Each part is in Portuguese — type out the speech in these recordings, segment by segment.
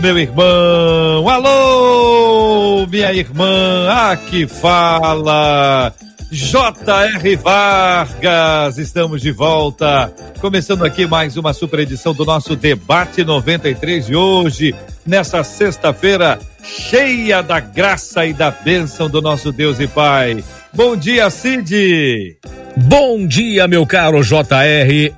meu irmão. Alô, minha irmã. Aqui fala J.R. Vargas, estamos de volta. Começando aqui mais uma super edição do nosso Debate 93 de hoje, nessa sexta-feira, cheia da graça e da bênção do nosso Deus e Pai. Bom dia, Cid! Bom dia, meu caro JR.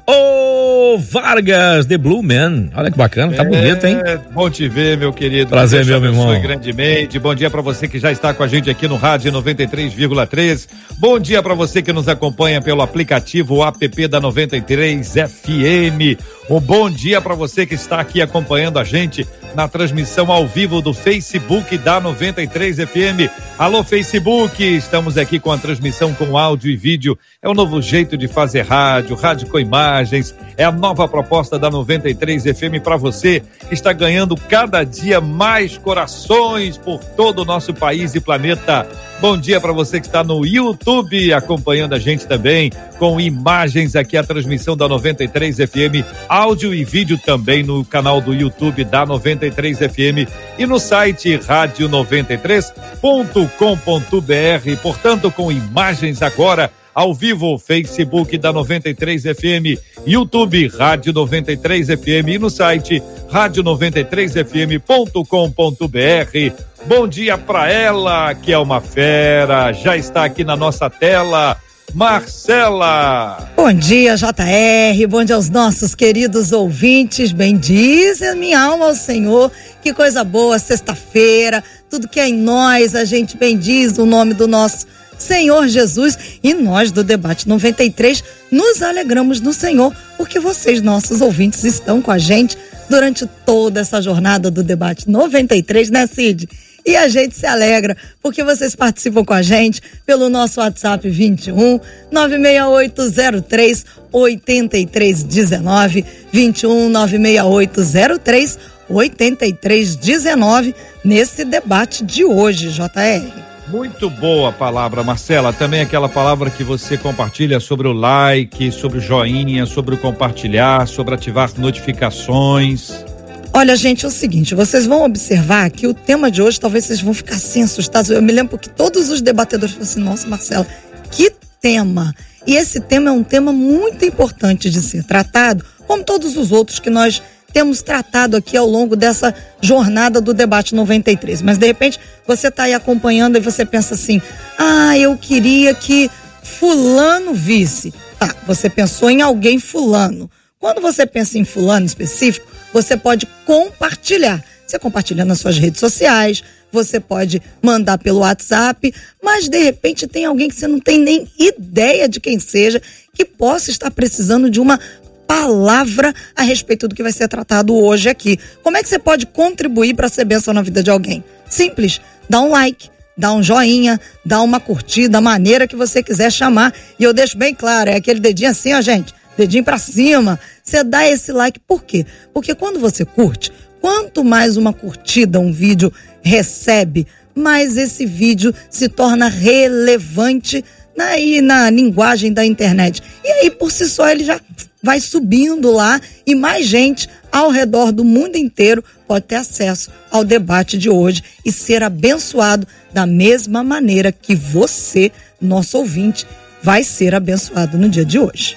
Vargas, The Blue Man. Olha que bacana, tá é, bonito, hein? Bom te ver, meu querido. Prazer, meu irmão. grandemente. Bom dia para você que já está com a gente aqui no Rádio 93,3. Bom dia para você que nos acompanha pelo aplicativo app da 93 FM. Um bom dia para você que está aqui acompanhando a gente na transmissão ao vivo do Facebook da 93 FM. Alô, Facebook, estamos aqui com a transmissão com áudio e vídeo. É o novo jeito de fazer rádio, rádio com imagens. É a nova proposta da 93 FM para você que está ganhando cada dia mais corações por todo o nosso país e planeta. Bom dia para você que está no YouTube acompanhando a gente também com imagens aqui a transmissão da 93 FM, áudio e vídeo também no canal do YouTube da 93 FM e no site rádio93.com.br. Portanto, com imagens agora ao vivo, Facebook da 93 FM, YouTube Rádio 93 FM e no site rádio93fm.com.br. Bom dia para ela, que é uma fera, já está aqui na nossa tela. Marcela. Bom dia, JR. Bom dia aos nossos queridos ouvintes. Bendize a minha alma ao Senhor. Que coisa boa, sexta-feira. Tudo que é em nós, a gente bendiz o nome do nosso Senhor Jesus. E nós do Debate 93 nos alegramos no Senhor, porque vocês, nossos ouvintes, estão com a gente durante toda essa jornada do Debate 93, né, Cid? E a gente se alegra porque vocês participam com a gente pelo nosso WhatsApp 21 96803 8319 21 96803 8319 nesse debate de hoje, JR. Muito boa palavra, Marcela. Também aquela palavra que você compartilha sobre o like, sobre o joinha, sobre o compartilhar, sobre ativar notificações. Olha, gente, é o seguinte, vocês vão observar que o tema de hoje talvez vocês vão ficar assim assustados. Eu me lembro que todos os debatedores falaram assim, nossa, Marcela, que tema! E esse tema é um tema muito importante de ser tratado, como todos os outros que nós temos tratado aqui ao longo dessa jornada do debate 93. Mas de repente você está aí acompanhando e você pensa assim: ah, eu queria que Fulano visse. Tá, você pensou em alguém Fulano. Quando você pensa em Fulano específico, você pode compartilhar. Você compartilha nas suas redes sociais, você pode mandar pelo WhatsApp, mas de repente tem alguém que você não tem nem ideia de quem seja, que possa estar precisando de uma palavra a respeito do que vai ser tratado hoje aqui. Como é que você pode contribuir para ser bênção na vida de alguém? Simples, dá um like, dá um joinha, dá uma curtida, maneira que você quiser chamar. E eu deixo bem claro, é aquele dedinho assim, ó, gente dedinho para cima. Você dá esse like, por quê? Porque quando você curte, quanto mais uma curtida um vídeo recebe, mais esse vídeo se torna relevante na, na linguagem da internet. E aí, por si só, ele já vai subindo lá e mais gente ao redor do mundo inteiro pode ter acesso ao debate de hoje e ser abençoado da mesma maneira que você, nosso ouvinte, vai ser abençoado no dia de hoje.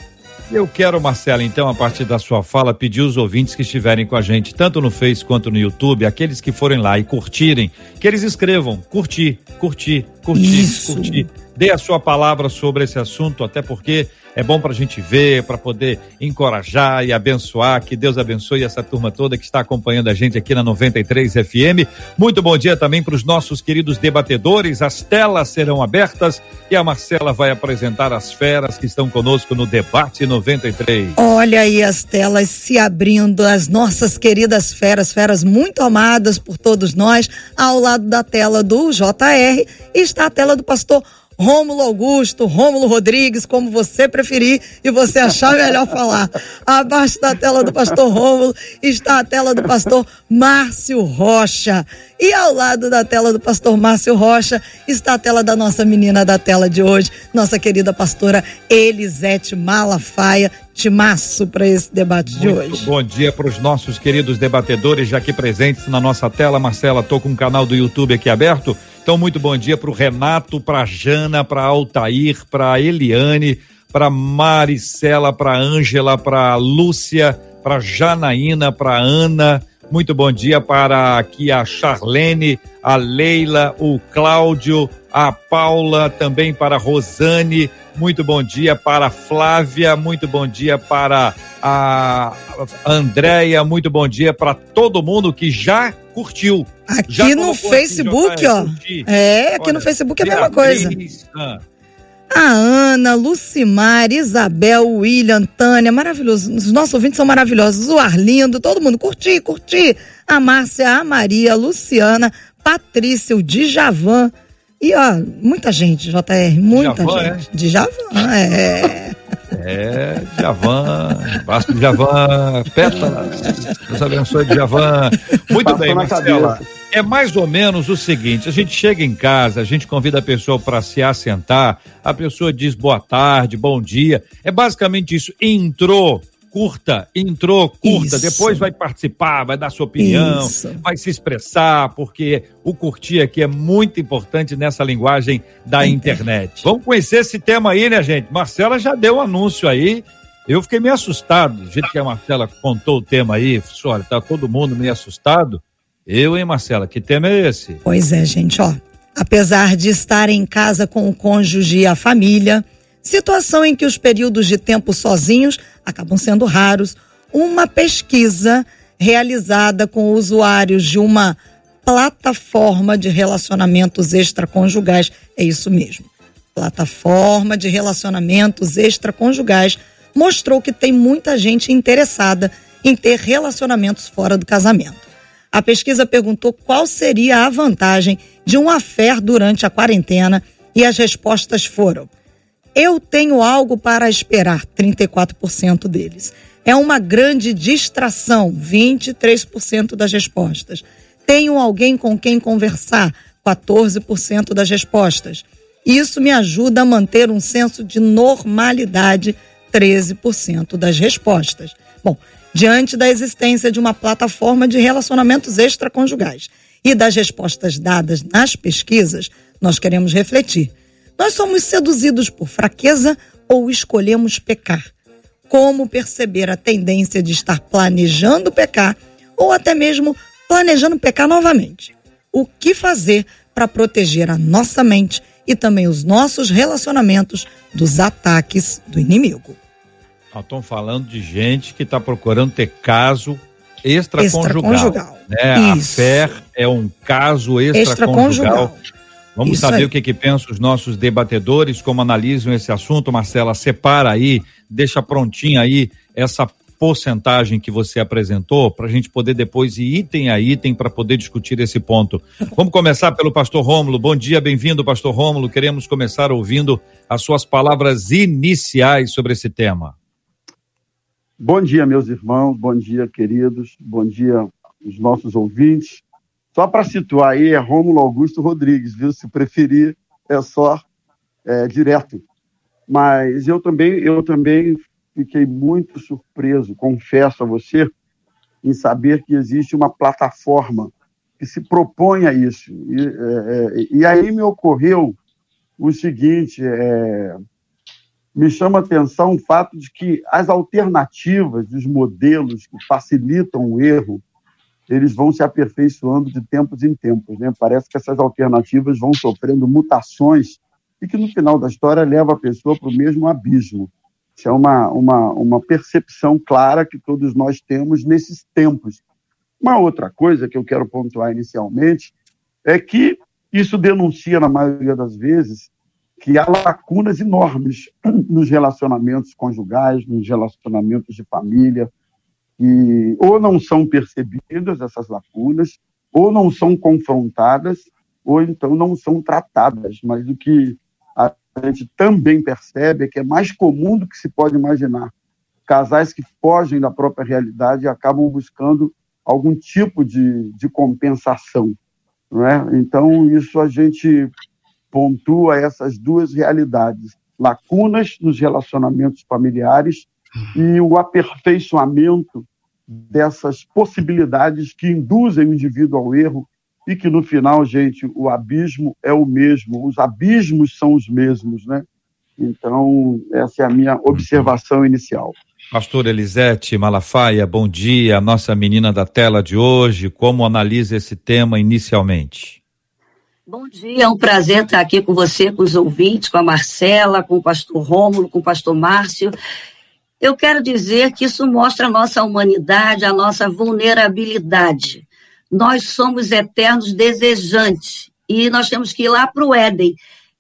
Eu quero, Marcela, então, a partir da sua fala, pedir os ouvintes que estiverem com a gente, tanto no Face quanto no YouTube, aqueles que forem lá e curtirem, que eles escrevam curtir, curtir, curtir, Isso. curtir. Dê a sua palavra sobre esse assunto, até porque é bom para a gente ver, para poder encorajar e abençoar. Que Deus abençoe essa turma toda que está acompanhando a gente aqui na 93 FM. Muito bom dia também para os nossos queridos debatedores. As telas serão abertas e a Marcela vai apresentar as feras que estão conosco no Debate 93. Olha aí as telas se abrindo, as nossas queridas feras, feras muito amadas por todos nós. Ao lado da tela do JR está a tela do pastor Rômulo Augusto, Rômulo Rodrigues, como você preferir e você achar melhor falar. Abaixo da tela do pastor Rômulo está a tela do pastor Márcio Rocha. E ao lado da tela do pastor Márcio Rocha está a tela da nossa menina da tela de hoje, nossa querida pastora Elisete Malafaia. Timaço para esse debate Muito de hoje. Bom dia para os nossos queridos debatedores já aqui presentes na nossa tela. Marcela, estou com o canal do YouTube aqui aberto. Então, muito bom dia para o Renato, para a Jana, para Altair, para Eliane, para Maricela, para Ângela, para Lúcia, para Janaína, para Ana. Muito bom dia para aqui a Charlene, a Leila, o Cláudio, a Paula, também para a Rosane. Muito bom dia para a Flávia, muito bom dia para a Andréia, muito bom dia para todo mundo que já curtiu. Aqui já no Facebook, ó. É, aqui Olha, no Facebook é a mesma coisa. Ah. A Ana, Lucimar, Isabel, William, Tânia, maravilhoso. Os nossos ouvintes são maravilhosos. O Arlindo, todo mundo curti, curti. A Márcia, a Maria, a Luciana, Patrícia, o Djavan. E ó, muita gente, JR, muita Djavan, gente. É? Djavan, é. É, Djavan, Vasco Djavan, Pétala, Deus abençoe Djavan. Muito Passou bem, Marcela. É mais ou menos o seguinte: a gente chega em casa, a gente convida a pessoa para se assentar, a pessoa diz boa tarde, bom dia. É basicamente isso. Entrou, curta, entrou, curta, Isso. depois vai participar, vai dar sua opinião, Isso. vai se expressar, porque o curtir aqui é muito importante nessa linguagem da internet. Vamos conhecer esse tema aí, né, gente? Marcela já deu um anúncio aí. Eu fiquei meio assustado, do jeito que a Marcela contou o tema aí, olha, tá todo mundo meio assustado. Eu, hein, Marcela, que tema é esse? Pois é, gente, ó. Apesar de estar em casa com o cônjuge e a família, situação em que os períodos de tempo sozinhos acabam sendo raros. Uma pesquisa realizada com usuários de uma plataforma de relacionamentos extraconjugais, é isso mesmo. Plataforma de relacionamentos extraconjugais mostrou que tem muita gente interessada em ter relacionamentos fora do casamento. A pesquisa perguntou qual seria a vantagem de um affair durante a quarentena e as respostas foram: eu tenho algo para esperar, 34% deles. É uma grande distração, 23% das respostas. Tenho alguém com quem conversar, 14% das respostas. Isso me ajuda a manter um senso de normalidade, 13% das respostas. Bom, diante da existência de uma plataforma de relacionamentos extraconjugais e das respostas dadas nas pesquisas, nós queremos refletir. Nós somos seduzidos por fraqueza ou escolhemos pecar? Como perceber a tendência de estar planejando pecar ou até mesmo planejando pecar novamente? O que fazer para proteger a nossa mente e também os nossos relacionamentos dos ataques do inimigo? Nós estamos falando de gente que está procurando ter caso extraconjugal. extraconjugal. Né? A fé é um caso extraconjugal. extraconjugal Vamos Isso saber aí. o que, que pensam os nossos debatedores, como analisam esse assunto. Marcela, separa aí, deixa prontinha aí essa porcentagem que você apresentou para a gente poder depois ir item a item para poder discutir esse ponto. Vamos começar pelo pastor Rômulo. Bom dia, bem-vindo, pastor Rômulo. Queremos começar ouvindo as suas palavras iniciais sobre esse tema. Bom dia, meus irmãos, bom dia, queridos, bom dia, os nossos ouvintes. Só para situar aí, é Rômulo Augusto Rodrigues, viu? Se preferir, é só é, direto. Mas eu também, eu também fiquei muito surpreso, confesso a você, em saber que existe uma plataforma que se propõe a isso. E, é, é e aí me ocorreu o seguinte: é, me chama a atenção o fato de que as alternativas, os modelos que facilitam o erro, eles vão se aperfeiçoando de tempos em tempos. Né? Parece que essas alternativas vão sofrendo mutações e que, no final da história, leva a pessoa para o mesmo abismo. Isso é uma, uma, uma percepção clara que todos nós temos nesses tempos. Uma outra coisa que eu quero pontuar inicialmente é que isso denuncia, na maioria das vezes, que há lacunas enormes nos relacionamentos conjugais, nos relacionamentos de família, que ou não são percebidas essas lacunas, ou não são confrontadas, ou então não são tratadas. Mas o que a gente também percebe é que é mais comum do que se pode imaginar. Casais que fogem da própria realidade e acabam buscando algum tipo de, de compensação. Não é? Então, isso a gente pontua essas duas realidades: lacunas nos relacionamentos familiares e o aperfeiçoamento dessas possibilidades que induzem o indivíduo ao erro e que no final, gente, o abismo é o mesmo, os abismos são os mesmos, né? Então, essa é a minha observação inicial. Pastor Elisete Malafaia, bom dia, nossa menina da tela de hoje, como analisa esse tema inicialmente? Bom dia, é um prazer estar aqui com você, com os ouvintes, com a Marcela, com o pastor Rômulo, com o pastor Márcio. Eu quero dizer que isso mostra a nossa humanidade, a nossa vulnerabilidade. Nós somos eternos desejantes e nós temos que ir lá para o Éden.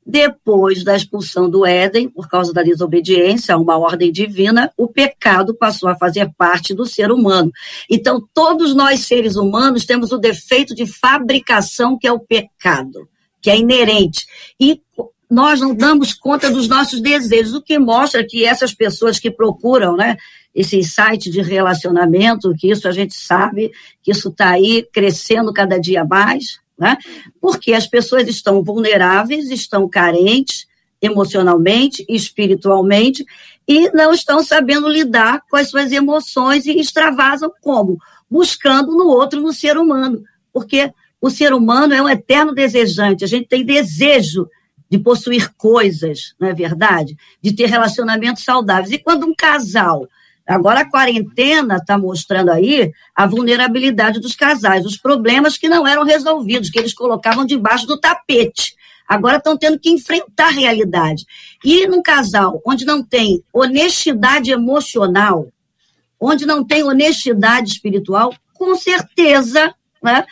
Depois da expulsão do Éden, por causa da desobediência a uma ordem divina, o pecado passou a fazer parte do ser humano. Então, todos nós, seres humanos, temos o defeito de fabricação, que é o pecado, que é inerente. E nós não damos conta dos nossos desejos, o que mostra que essas pessoas que procuram, né, esses sites de relacionamento, que isso a gente sabe, que isso está aí crescendo cada dia mais, né? Porque as pessoas estão vulneráveis, estão carentes emocionalmente, espiritualmente, e não estão sabendo lidar com as suas emoções e extravasam como? Buscando no outro, no ser humano. Porque o ser humano é um eterno desejante, a gente tem desejo de possuir coisas, não é verdade? De ter relacionamentos saudáveis. E quando um casal Agora a quarentena está mostrando aí a vulnerabilidade dos casais, os problemas que não eram resolvidos, que eles colocavam debaixo do tapete. Agora estão tendo que enfrentar a realidade. E num casal onde não tem honestidade emocional, onde não tem honestidade espiritual, com certeza né,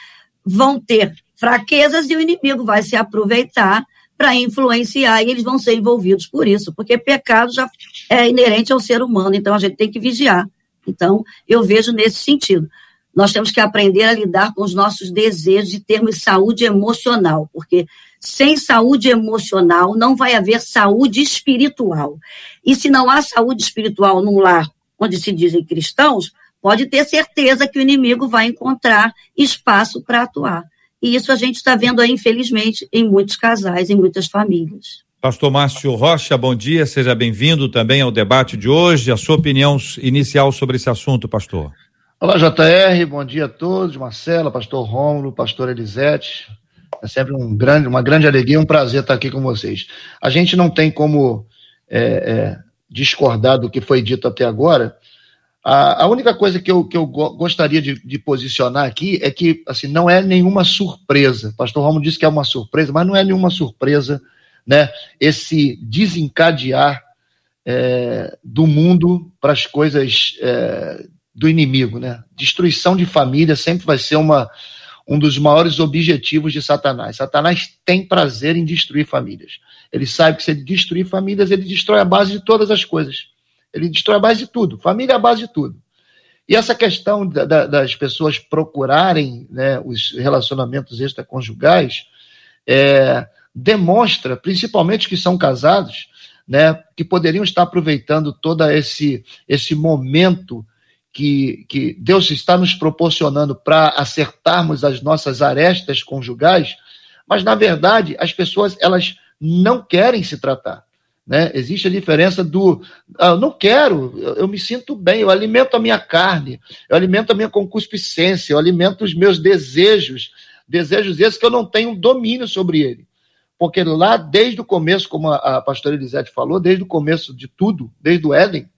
vão ter fraquezas e o inimigo vai se aproveitar para influenciar e eles vão ser envolvidos por isso, porque pecado já é inerente ao ser humano, então a gente tem que vigiar. Então, eu vejo nesse sentido. Nós temos que aprender a lidar com os nossos desejos e termos saúde emocional, porque sem saúde emocional não vai haver saúde espiritual. E se não há saúde espiritual num lar onde se dizem cristãos, pode ter certeza que o inimigo vai encontrar espaço para atuar. E isso a gente está vendo aí, infelizmente, em muitos casais, em muitas famílias. Pastor Márcio Rocha, bom dia, seja bem-vindo também ao debate de hoje. A sua opinião inicial sobre esse assunto, pastor. Olá, JR, bom dia a todos, Marcela, pastor Rômulo, pastor Elisete. É sempre um grande, uma grande alegria, um prazer estar aqui com vocês. A gente não tem como é, é, discordar do que foi dito até agora, a, a única coisa que eu, que eu gostaria de, de, posicionar aqui é que assim, não é nenhuma surpresa. Pastor Romulo disse que é uma surpresa, mas não é nenhuma surpresa né, esse desencadear é, do mundo para as coisas é, do inimigo. Né? Destruição de família sempre vai ser uma, um dos maiores objetivos de Satanás. Satanás tem prazer em destruir famílias. Ele sabe que se ele destruir famílias, ele destrói a base de todas as coisas. Ele destrói a base de tudo. Família é a base de tudo. E essa questão da, da, das pessoas procurarem né, os relacionamentos extraconjugais é, demonstra, principalmente que são casados, né, que poderiam estar aproveitando todo esse, esse momento que, que Deus está nos proporcionando para acertarmos as nossas arestas conjugais, mas na verdade as pessoas elas não querem se tratar. Né? Existe a diferença do ah, eu não quero, eu, eu, me sinto bem, eu alimento a minha carne, eu alimento a minha concupiscência, eu alimento os meus desejos, desejos esses que eu não tenho domínio sobre ele. Porque lá desde o começo, como a, a pastora Elisete falou, desde o começo de tudo, desde o Éden,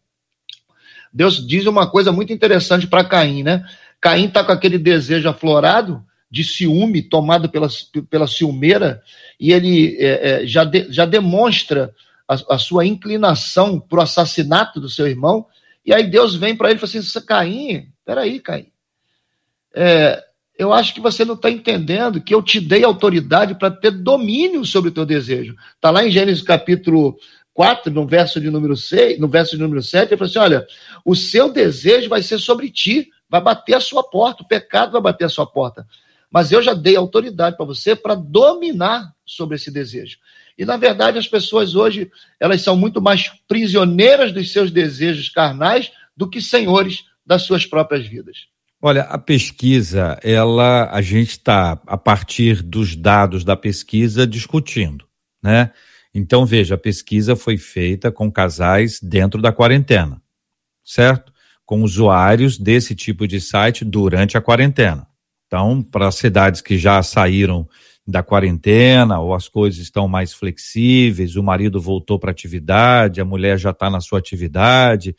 Deus diz uma coisa muito interessante para Caim, né? Caim está com aquele desejo aflorado de ciúme, tomado pela, pela ciumeira, e ele é, é, já, de, já demonstra a, a sua inclinação para o assassinato do seu irmão. E aí Deus vem para ele e fala assim: Caim, peraí, Caim. É, eu acho que você não está entendendo que eu te dei autoridade para ter domínio sobre o teu desejo. Está lá em Gênesis capítulo 4, no verso de número 6, no verso de número 7, ele fala assim: olha, o seu desejo vai ser sobre ti, vai bater a sua porta, o pecado vai bater a sua porta. Mas eu já dei autoridade para você para dominar sobre esse desejo. E, na verdade, as pessoas hoje, elas são muito mais prisioneiras dos seus desejos carnais do que senhores das suas próprias vidas. Olha, a pesquisa, ela, a gente está, a partir dos dados da pesquisa, discutindo, né? Então, veja, a pesquisa foi feita com casais dentro da quarentena, certo? Com usuários desse tipo de site durante a quarentena. Então, para cidades que já saíram da quarentena, ou as coisas estão mais flexíveis, o marido voltou para atividade, a mulher já está na sua atividade.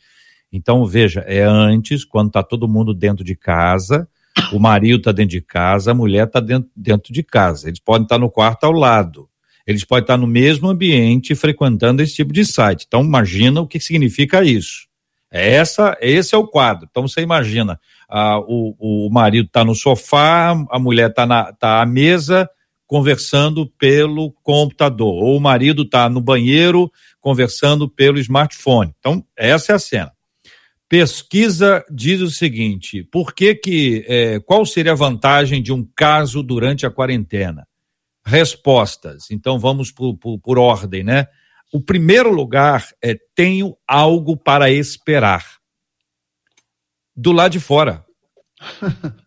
Então, veja, é antes, quando está todo mundo dentro de casa, o marido está dentro de casa, a mulher está dentro, dentro de casa. Eles podem estar tá no quarto ao lado. Eles podem estar tá no mesmo ambiente frequentando esse tipo de site. Então, imagina o que significa isso. É essa, esse é o quadro. Então, você imagina, ah, o, o marido está no sofá, a mulher está tá à mesa, conversando pelo computador, ou o marido está no banheiro conversando pelo smartphone. Então, essa é a cena. Pesquisa diz o seguinte: por que que é, qual seria a vantagem de um caso durante a quarentena? Respostas. Então vamos por, por, por ordem, né? O primeiro lugar é tenho algo para esperar. Do lado de fora.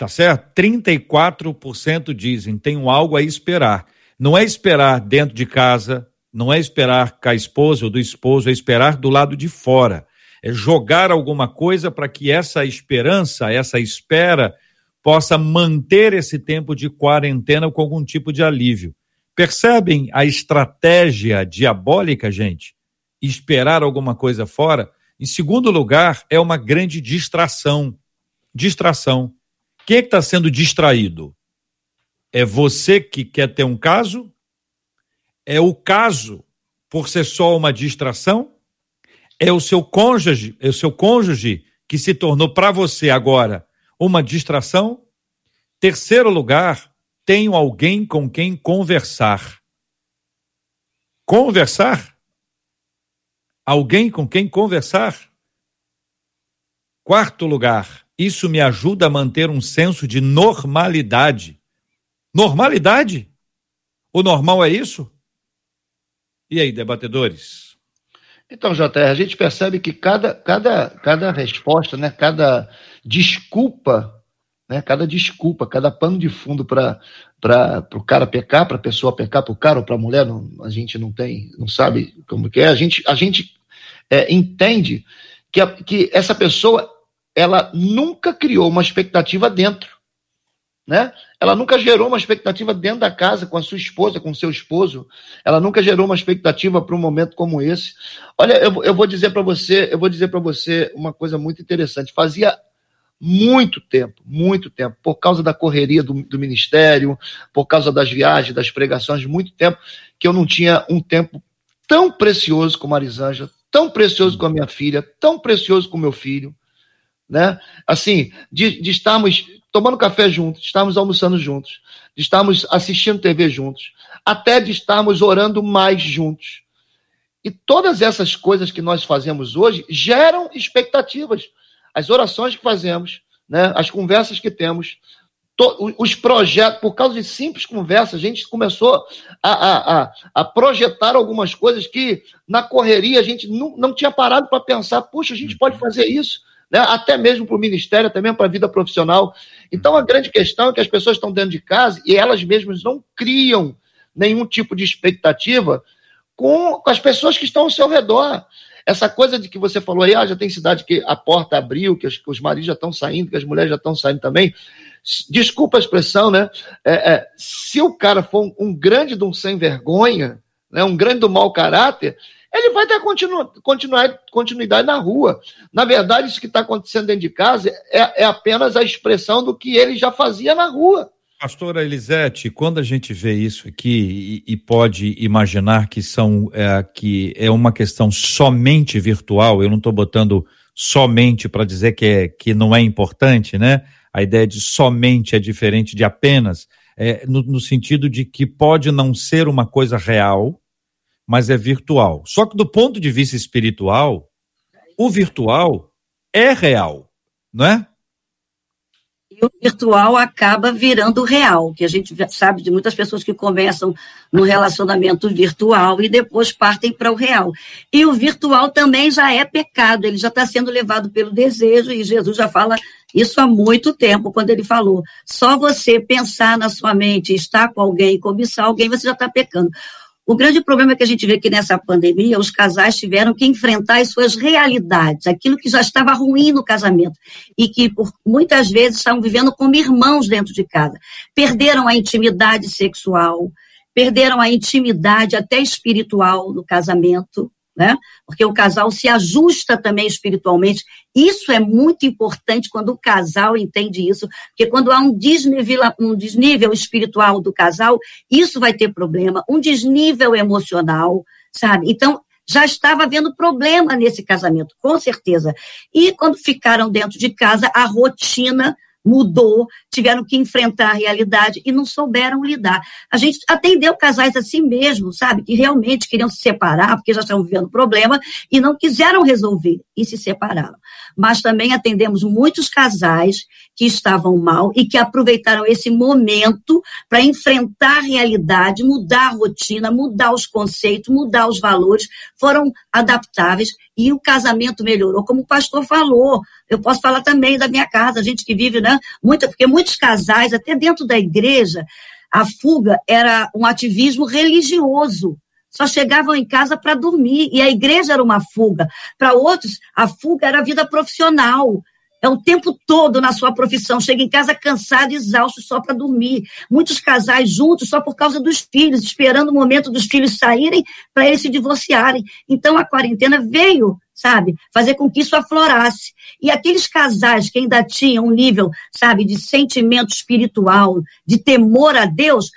Tá certo? 34% dizem tenho algo a esperar. Não é esperar dentro de casa, não é esperar com a esposa ou do esposo, é esperar do lado de fora. É jogar alguma coisa para que essa esperança, essa espera, possa manter esse tempo de quarentena com algum tipo de alívio. Percebem a estratégia diabólica, gente? Esperar alguma coisa fora. Em segundo lugar, é uma grande distração. Distração. Quem é que está sendo distraído? É você que quer ter um caso? É o caso por ser só uma distração? É o seu cônjuge, é o seu cônjuge que se tornou para você agora uma distração? Terceiro lugar, tenho alguém com quem conversar. Conversar? Alguém com quem conversar? Quarto lugar, isso me ajuda a manter um senso de normalidade. Normalidade? O normal é isso? E aí, debatedores? Então, JR, a gente percebe que cada, cada, cada resposta, né, cada desculpa, né, cada desculpa, cada pano de fundo para o cara pecar, para a pessoa pecar, para o cara ou para a mulher, não, a gente não tem, não sabe como que é, a gente, a gente é, entende que, a, que essa pessoa ela nunca criou uma expectativa dentro. Né? Ela nunca gerou uma expectativa dentro da casa com a sua esposa, com o seu esposo. Ela nunca gerou uma expectativa para um momento como esse. Olha, eu, eu vou dizer para você, eu vou dizer para você uma coisa muito interessante. Fazia muito tempo, muito tempo, por causa da correria do, do ministério, por causa das viagens, das pregações, muito tempo que eu não tinha um tempo tão precioso com a tão precioso com a minha filha, tão precioso com o meu filho né? Assim, de, de estarmos tomando café juntos, de estarmos almoçando juntos, de estarmos assistindo TV juntos, até de estarmos orando mais juntos. E todas essas coisas que nós fazemos hoje geram expectativas. As orações que fazemos, né? as conversas que temos, os projetos, por causa de simples conversas, a gente começou a, a, a, a, projetar algumas coisas que na correria a gente não, não tinha parado para pensar, puxa, a gente pode fazer isso né? até mesmo para o ministério, até mesmo para a vida profissional. Então, a grande questão é que as pessoas estão dentro de casa e elas mesmas não criam nenhum tipo de expectativa com, as pessoas que estão ao seu redor. Essa coisa de que você falou aí, ah, já tem cidade que a porta abriu, que os, que os maridos já estão saindo, que as mulheres já estão saindo também. Desculpa a expressão, né? É, é, se o cara for um, um grande de um sem vergonha, né, um grande do mau caráter, ele vai dar continu, continuidade na rua. Na verdade, isso que está acontecendo dentro de casa é, é, apenas a expressão do que ele já fazia na rua. Pastora Elisete, quando a gente vê isso aqui e, e pode imaginar que são é, que é uma questão somente virtual, eu não estou botando somente para dizer que, é, que não é importante, né? A ideia de somente é diferente de apenas, é, no, no sentido de que pode não ser uma coisa real, mas é virtual. Só que do ponto de vista espiritual, o virtual é real, não é? E o virtual acaba virando real, que a gente sabe de muitas pessoas que começam no relacionamento virtual e depois partem para o real. E o virtual também já é pecado, ele já está sendo levado pelo desejo, e Jesus já fala isso há muito tempo, quando ele falou: só você pensar na sua mente, estar com alguém, cobiçar alguém, você já está pecando. O grande problema que a gente vê que nessa pandemia os casais tiveram que enfrentar as suas realidades, aquilo que já estava ruim no casamento e que por muitas vezes estavam vivendo como irmãos dentro de casa. Perderam a intimidade sexual, perderam a intimidade até espiritual do casamento, né? Porque o casal se ajusta também espiritualmente. Isso é muito importante quando o casal entende isso, porque quando há um desnível, um desnível espiritual do casal, isso vai ter problema, um desnível emocional, sabe? Então, já estava havendo problema nesse casamento, com certeza. E quando ficaram dentro de casa, a rotina mudou, tiveram que enfrentar a realidade e não souberam lidar. A gente atendeu casais assim mesmo, sabe, que realmente queriam se separar porque já estavam vivendo problema e não quiseram resolver e se separaram. Mas também atendemos muitos casais que estavam mal e que aproveitaram esse momento para enfrentar a realidade, mudar a rotina, mudar os conceitos, mudar os valores, foram adaptáveis e o casamento melhorou, como o pastor falou. Eu posso falar também da minha casa, a gente que vive, né? Muita, porque muitos casais, até dentro da igreja, a fuga era um ativismo religioso. Só chegavam em casa para dormir e a igreja era uma fuga. Para outros, a fuga era a vida profissional. É o tempo todo na sua profissão. Chega em casa cansado, exausto, só para dormir. Muitos casais juntos só por causa dos filhos, esperando o momento dos filhos saírem para eles se divorciarem. Então a quarentena veio, sabe, fazer com que isso aflorasse. E aqueles casais que ainda tinham um nível, sabe, de sentimento espiritual, de temor a Deus,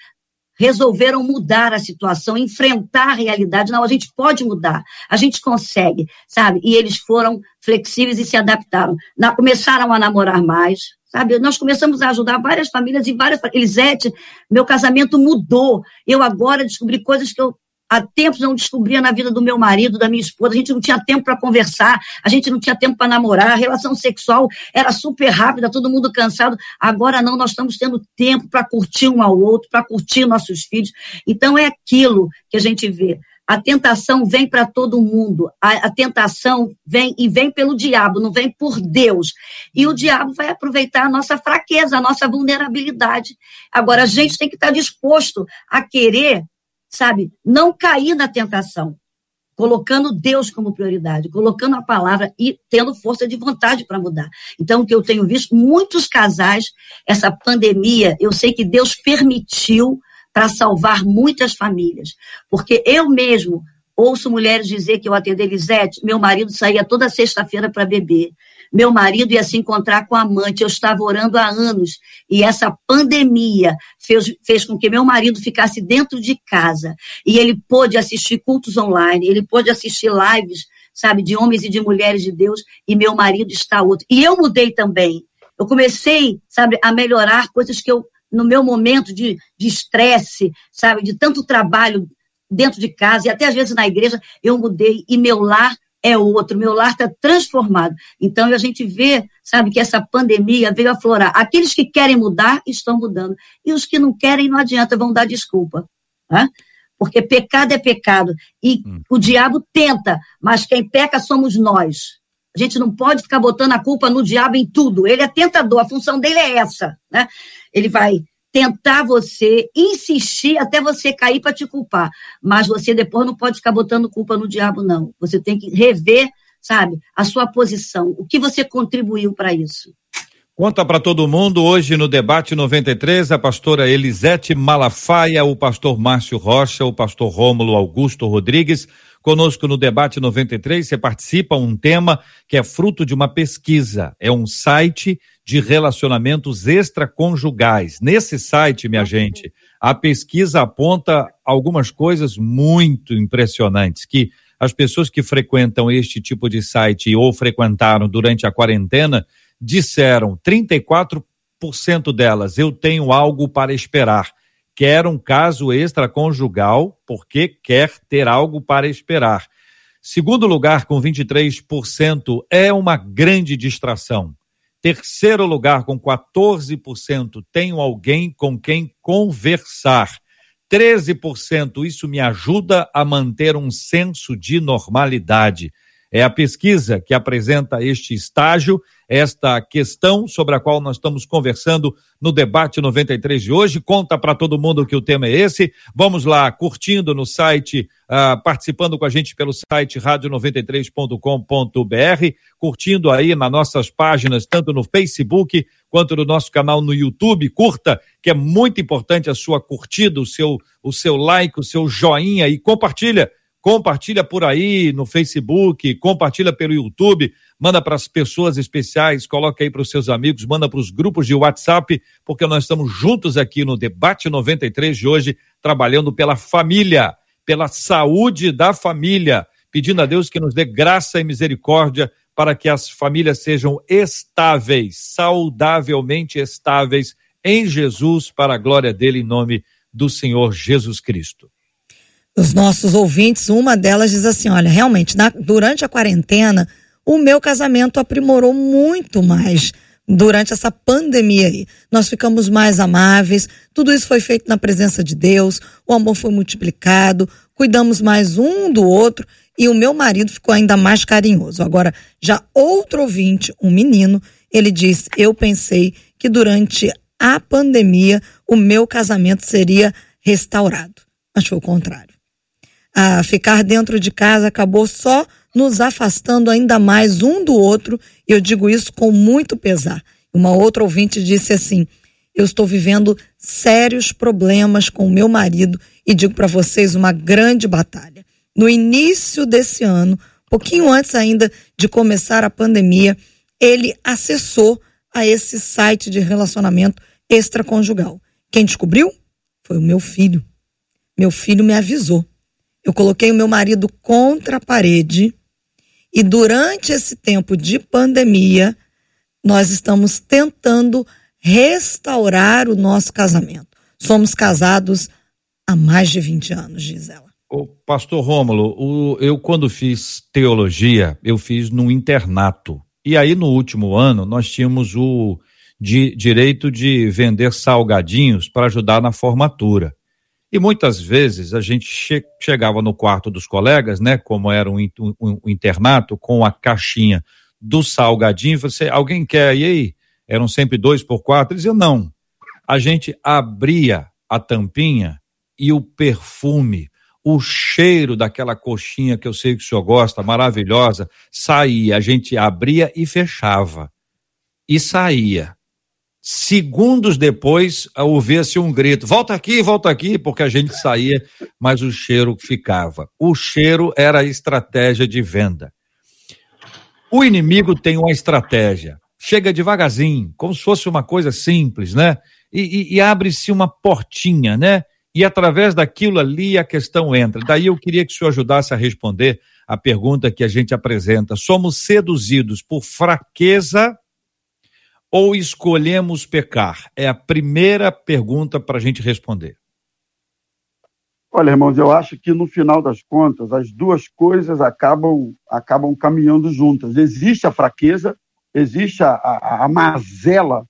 resolveram mudar a situação, enfrentar a realidade. Não, a gente pode mudar, a gente consegue, sabe? E eles foram flexíveis e se adaptaram. Na, começaram a namorar mais, sabe? Nós começamos a ajudar várias famílias e várias. Elisete, meu casamento mudou. Eu agora descobri coisas que eu há tempos não descobria na vida do meu marido, da minha esposa, a gente não tinha tempo para conversar, a gente não tinha tempo para namorar, a relação sexual era super rápida, todo mundo cansado. Agora não, nós estamos tendo tempo para curtir um ao outro, para curtir nossos filhos. Então é aquilo que a gente vê. A tentação vem para todo mundo. A, a, tentação vem e vem pelo diabo, não vem por Deus. E o diabo vai aproveitar a nossa fraqueza, a nossa vulnerabilidade. Agora, a gente tem que estar disposto a querer sabe, não cair na tentação, colocando Deus como prioridade, colocando a palavra e tendo força de vontade para mudar. Então, o que eu tenho visto, muitos casais, essa pandemia, eu sei que Deus permitiu para salvar muitas famílias, porque eu mesmo ouço mulheres dizer que eu atendo Elisete, meu marido saía toda sexta-feira para beber. Meu marido ia se encontrar com a amante, eu estava orando há anos, e essa pandemia fez, fez com que meu marido ficasse dentro de casa, e ele pôde assistir cultos online, ele pôde assistir lives, sabe, de homens e de mulheres de Deus, e meu marido está outro. E eu mudei também. Eu comecei, sabe, a melhorar coisas que eu, no meu momento de estresse, sabe, de tanto trabalho dentro de casa e até às vezes na igreja, eu mudei. E meu lar é outro, meu lar está transformado. Então a gente vê, sabe, que essa pandemia veio aflorar. Aqueles que querem mudar estão mudando. E os que não querem, não adianta, vão dar desculpa. Né? Porque pecado é pecado. E hum. o diabo tenta, mas quem peca somos nós. A gente não pode ficar botando a culpa no diabo em tudo. Ele é tentador, a função dele é essa. Né? Ele vai tentar você, insistir até você cair para te culpar. Mas você depois não pode ficar botando culpa no diabo, não. Você tem que rever, sabe, a sua posição. O que você contribuiu para isso? Conta para todo mundo hoje no debate 93 a pastora Elisete Malafaia, o pastor Márcio Rocha, o pastor Rômulo Augusto Rodrigues. Conosco no debate 93 você participa um tema que é fruto de uma pesquisa. É um site de relacionamentos extraconjugais. Nesse site, minha gente, a pesquisa aponta algumas coisas muito impressionantes que as pessoas que frequentam este tipo de site ou frequentaram durante a quarentena disseram 34% delas eu tenho algo para esperar. Quer um caso extraconjugal porque quer ter algo para esperar. Segundo lugar, com 23%, é uma grande distração Terceiro lugar, com 14%, tenho alguém com quem conversar. 13%, isso me ajuda a manter um senso de normalidade. É a pesquisa que apresenta este estágio, esta questão sobre a qual nós estamos conversando no debate 93 de hoje. Conta para todo mundo que o tema é esse. Vamos lá, curtindo no site, uh, participando com a gente pelo site rádio93.com.br, curtindo aí nas nossas páginas, tanto no Facebook quanto no nosso canal no YouTube. Curta, que é muito importante a sua curtida, o seu, o seu like, o seu joinha e compartilha compartilha por aí no Facebook, compartilha pelo YouTube, manda para as pessoas especiais, coloca aí para os seus amigos, manda para os grupos de WhatsApp, porque nós estamos juntos aqui no debate 93 de hoje, trabalhando pela família, pela saúde da família, pedindo a Deus que nos dê graça e misericórdia para que as famílias sejam estáveis, saudavelmente estáveis em Jesus, para a glória dele, em nome do Senhor Jesus Cristo os nossos ouvintes, uma delas diz assim: olha, realmente, na, durante a quarentena, o meu casamento aprimorou muito mais durante essa pandemia aí. Nós ficamos mais amáveis, tudo isso foi feito na presença de Deus, o amor foi multiplicado, cuidamos mais um do outro e o meu marido ficou ainda mais carinhoso. Agora, já outro ouvinte, um menino, ele diz: Eu pensei que durante a pandemia o meu casamento seria restaurado, mas foi o contrário a ficar dentro de casa acabou só nos afastando ainda mais um do outro, e eu digo isso com muito pesar. Uma outra ouvinte disse assim: Eu estou vivendo sérios problemas com o meu marido e digo para vocês uma grande batalha. No início desse ano, pouquinho antes ainda de começar a pandemia, ele acessou a esse site de relacionamento extraconjugal. Quem descobriu? Foi o meu filho. Meu filho me avisou. Eu coloquei o meu marido contra a parede e durante esse tempo de pandemia, nós estamos tentando restaurar o nosso casamento. Somos casados há mais de 20 anos, diz ela. O pastor Rômulo, o, eu quando fiz teologia, eu fiz num internato. E aí no último ano nós tínhamos o de, direito de vender salgadinhos para ajudar na formatura. E muitas vezes a gente che chegava no quarto dos colegas, né, como era um, um, um internato, com a caixinha do salgadinho, você, alguém quer? E aí? Eram sempre dois por quatro? Dizia, não. A gente abria a tampinha e o perfume, o cheiro daquela coxinha que eu sei que o senhor gosta, maravilhosa, saía. A gente abria e fechava. E saía. Segundos depois, ouvia-se um grito: volta aqui, volta aqui, porque a gente saía, mas o cheiro ficava. O cheiro era a estratégia de venda. O inimigo tem uma estratégia. Chega devagarzinho, como se fosse uma coisa simples, né? E, e, e abre-se uma portinha, né? E através daquilo ali a questão entra. Daí eu queria que o senhor ajudasse a responder a pergunta que a gente apresenta. Somos seduzidos por fraqueza ou escolhemos pecar? É a primeira pergunta para a gente responder. Olha, irmãos, eu acho que no final das contas as duas coisas acabam, acabam caminhando juntas. Existe a fraqueza, existe a, a, a mazela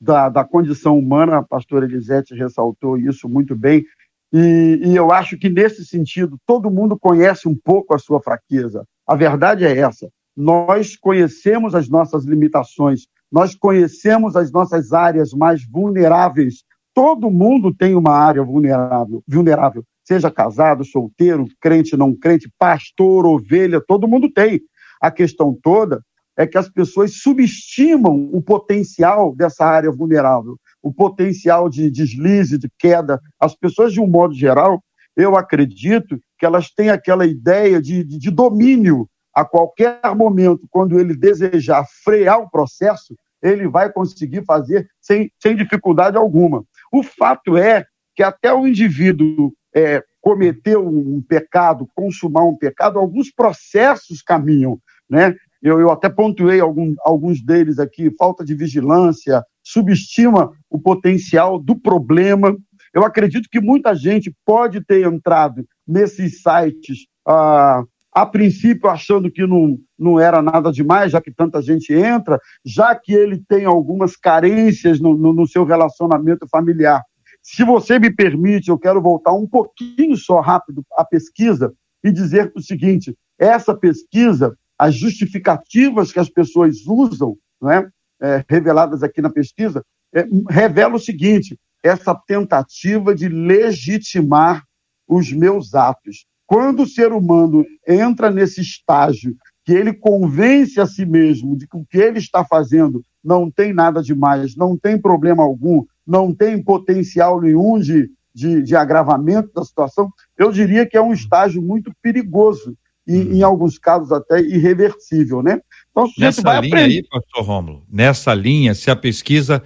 da, da condição humana, a pastora Elisete ressaltou isso muito bem, e, e, eu acho que nesse sentido todo mundo conhece um pouco a sua fraqueza. A verdade é essa: nós conhecemos as nossas limitações, nós conhecemos as nossas áreas mais vulneráveis. Todo mundo tem uma área vulnerável, vulnerável, seja casado, solteiro, crente, não crente, pastor, ovelha, todo mundo tem. A questão toda é que as pessoas subestimam o potencial dessa área vulnerável, o potencial de deslize, de queda. As pessoas, de um modo geral, eu acredito que elas têm aquela ideia de, de, de domínio a qualquer momento, quando ele desejar frear o processo, ele vai conseguir fazer sem, sem dificuldade alguma. O fato é que até o indivíduo é, cometer um pecado, consumar um pecado, alguns processos caminham, né? Eu, eu até pontuei algum, alguns deles aqui, falta de vigilância, subestima o potencial do problema. Eu acredito que muita gente pode ter entrado nesses sites ah, a princípio achando que não, não era nada demais, já que tanta gente entra, já que ele tem algumas carências no, no, no seu relacionamento familiar. Se você me permite, eu quero voltar um pouquinho só rápido à pesquisa e dizer o seguinte: essa pesquisa, as justificativas que as pessoas usam, não é? É, reveladas aqui na pesquisa, é, revela o seguinte: essa tentativa de legitimar os meus atos. Quando o ser humano entra nesse estágio que ele convence a si mesmo de que o que ele está fazendo não tem nada demais, não tem problema algum, não tem potencial nenhum de, de, de agravamento da situação, eu diria que é um estágio muito perigoso e, uhum. em alguns casos, até irreversível, né? Então, nessa vai linha aprender... aí, pastor Rômulo, nessa linha, se a pesquisa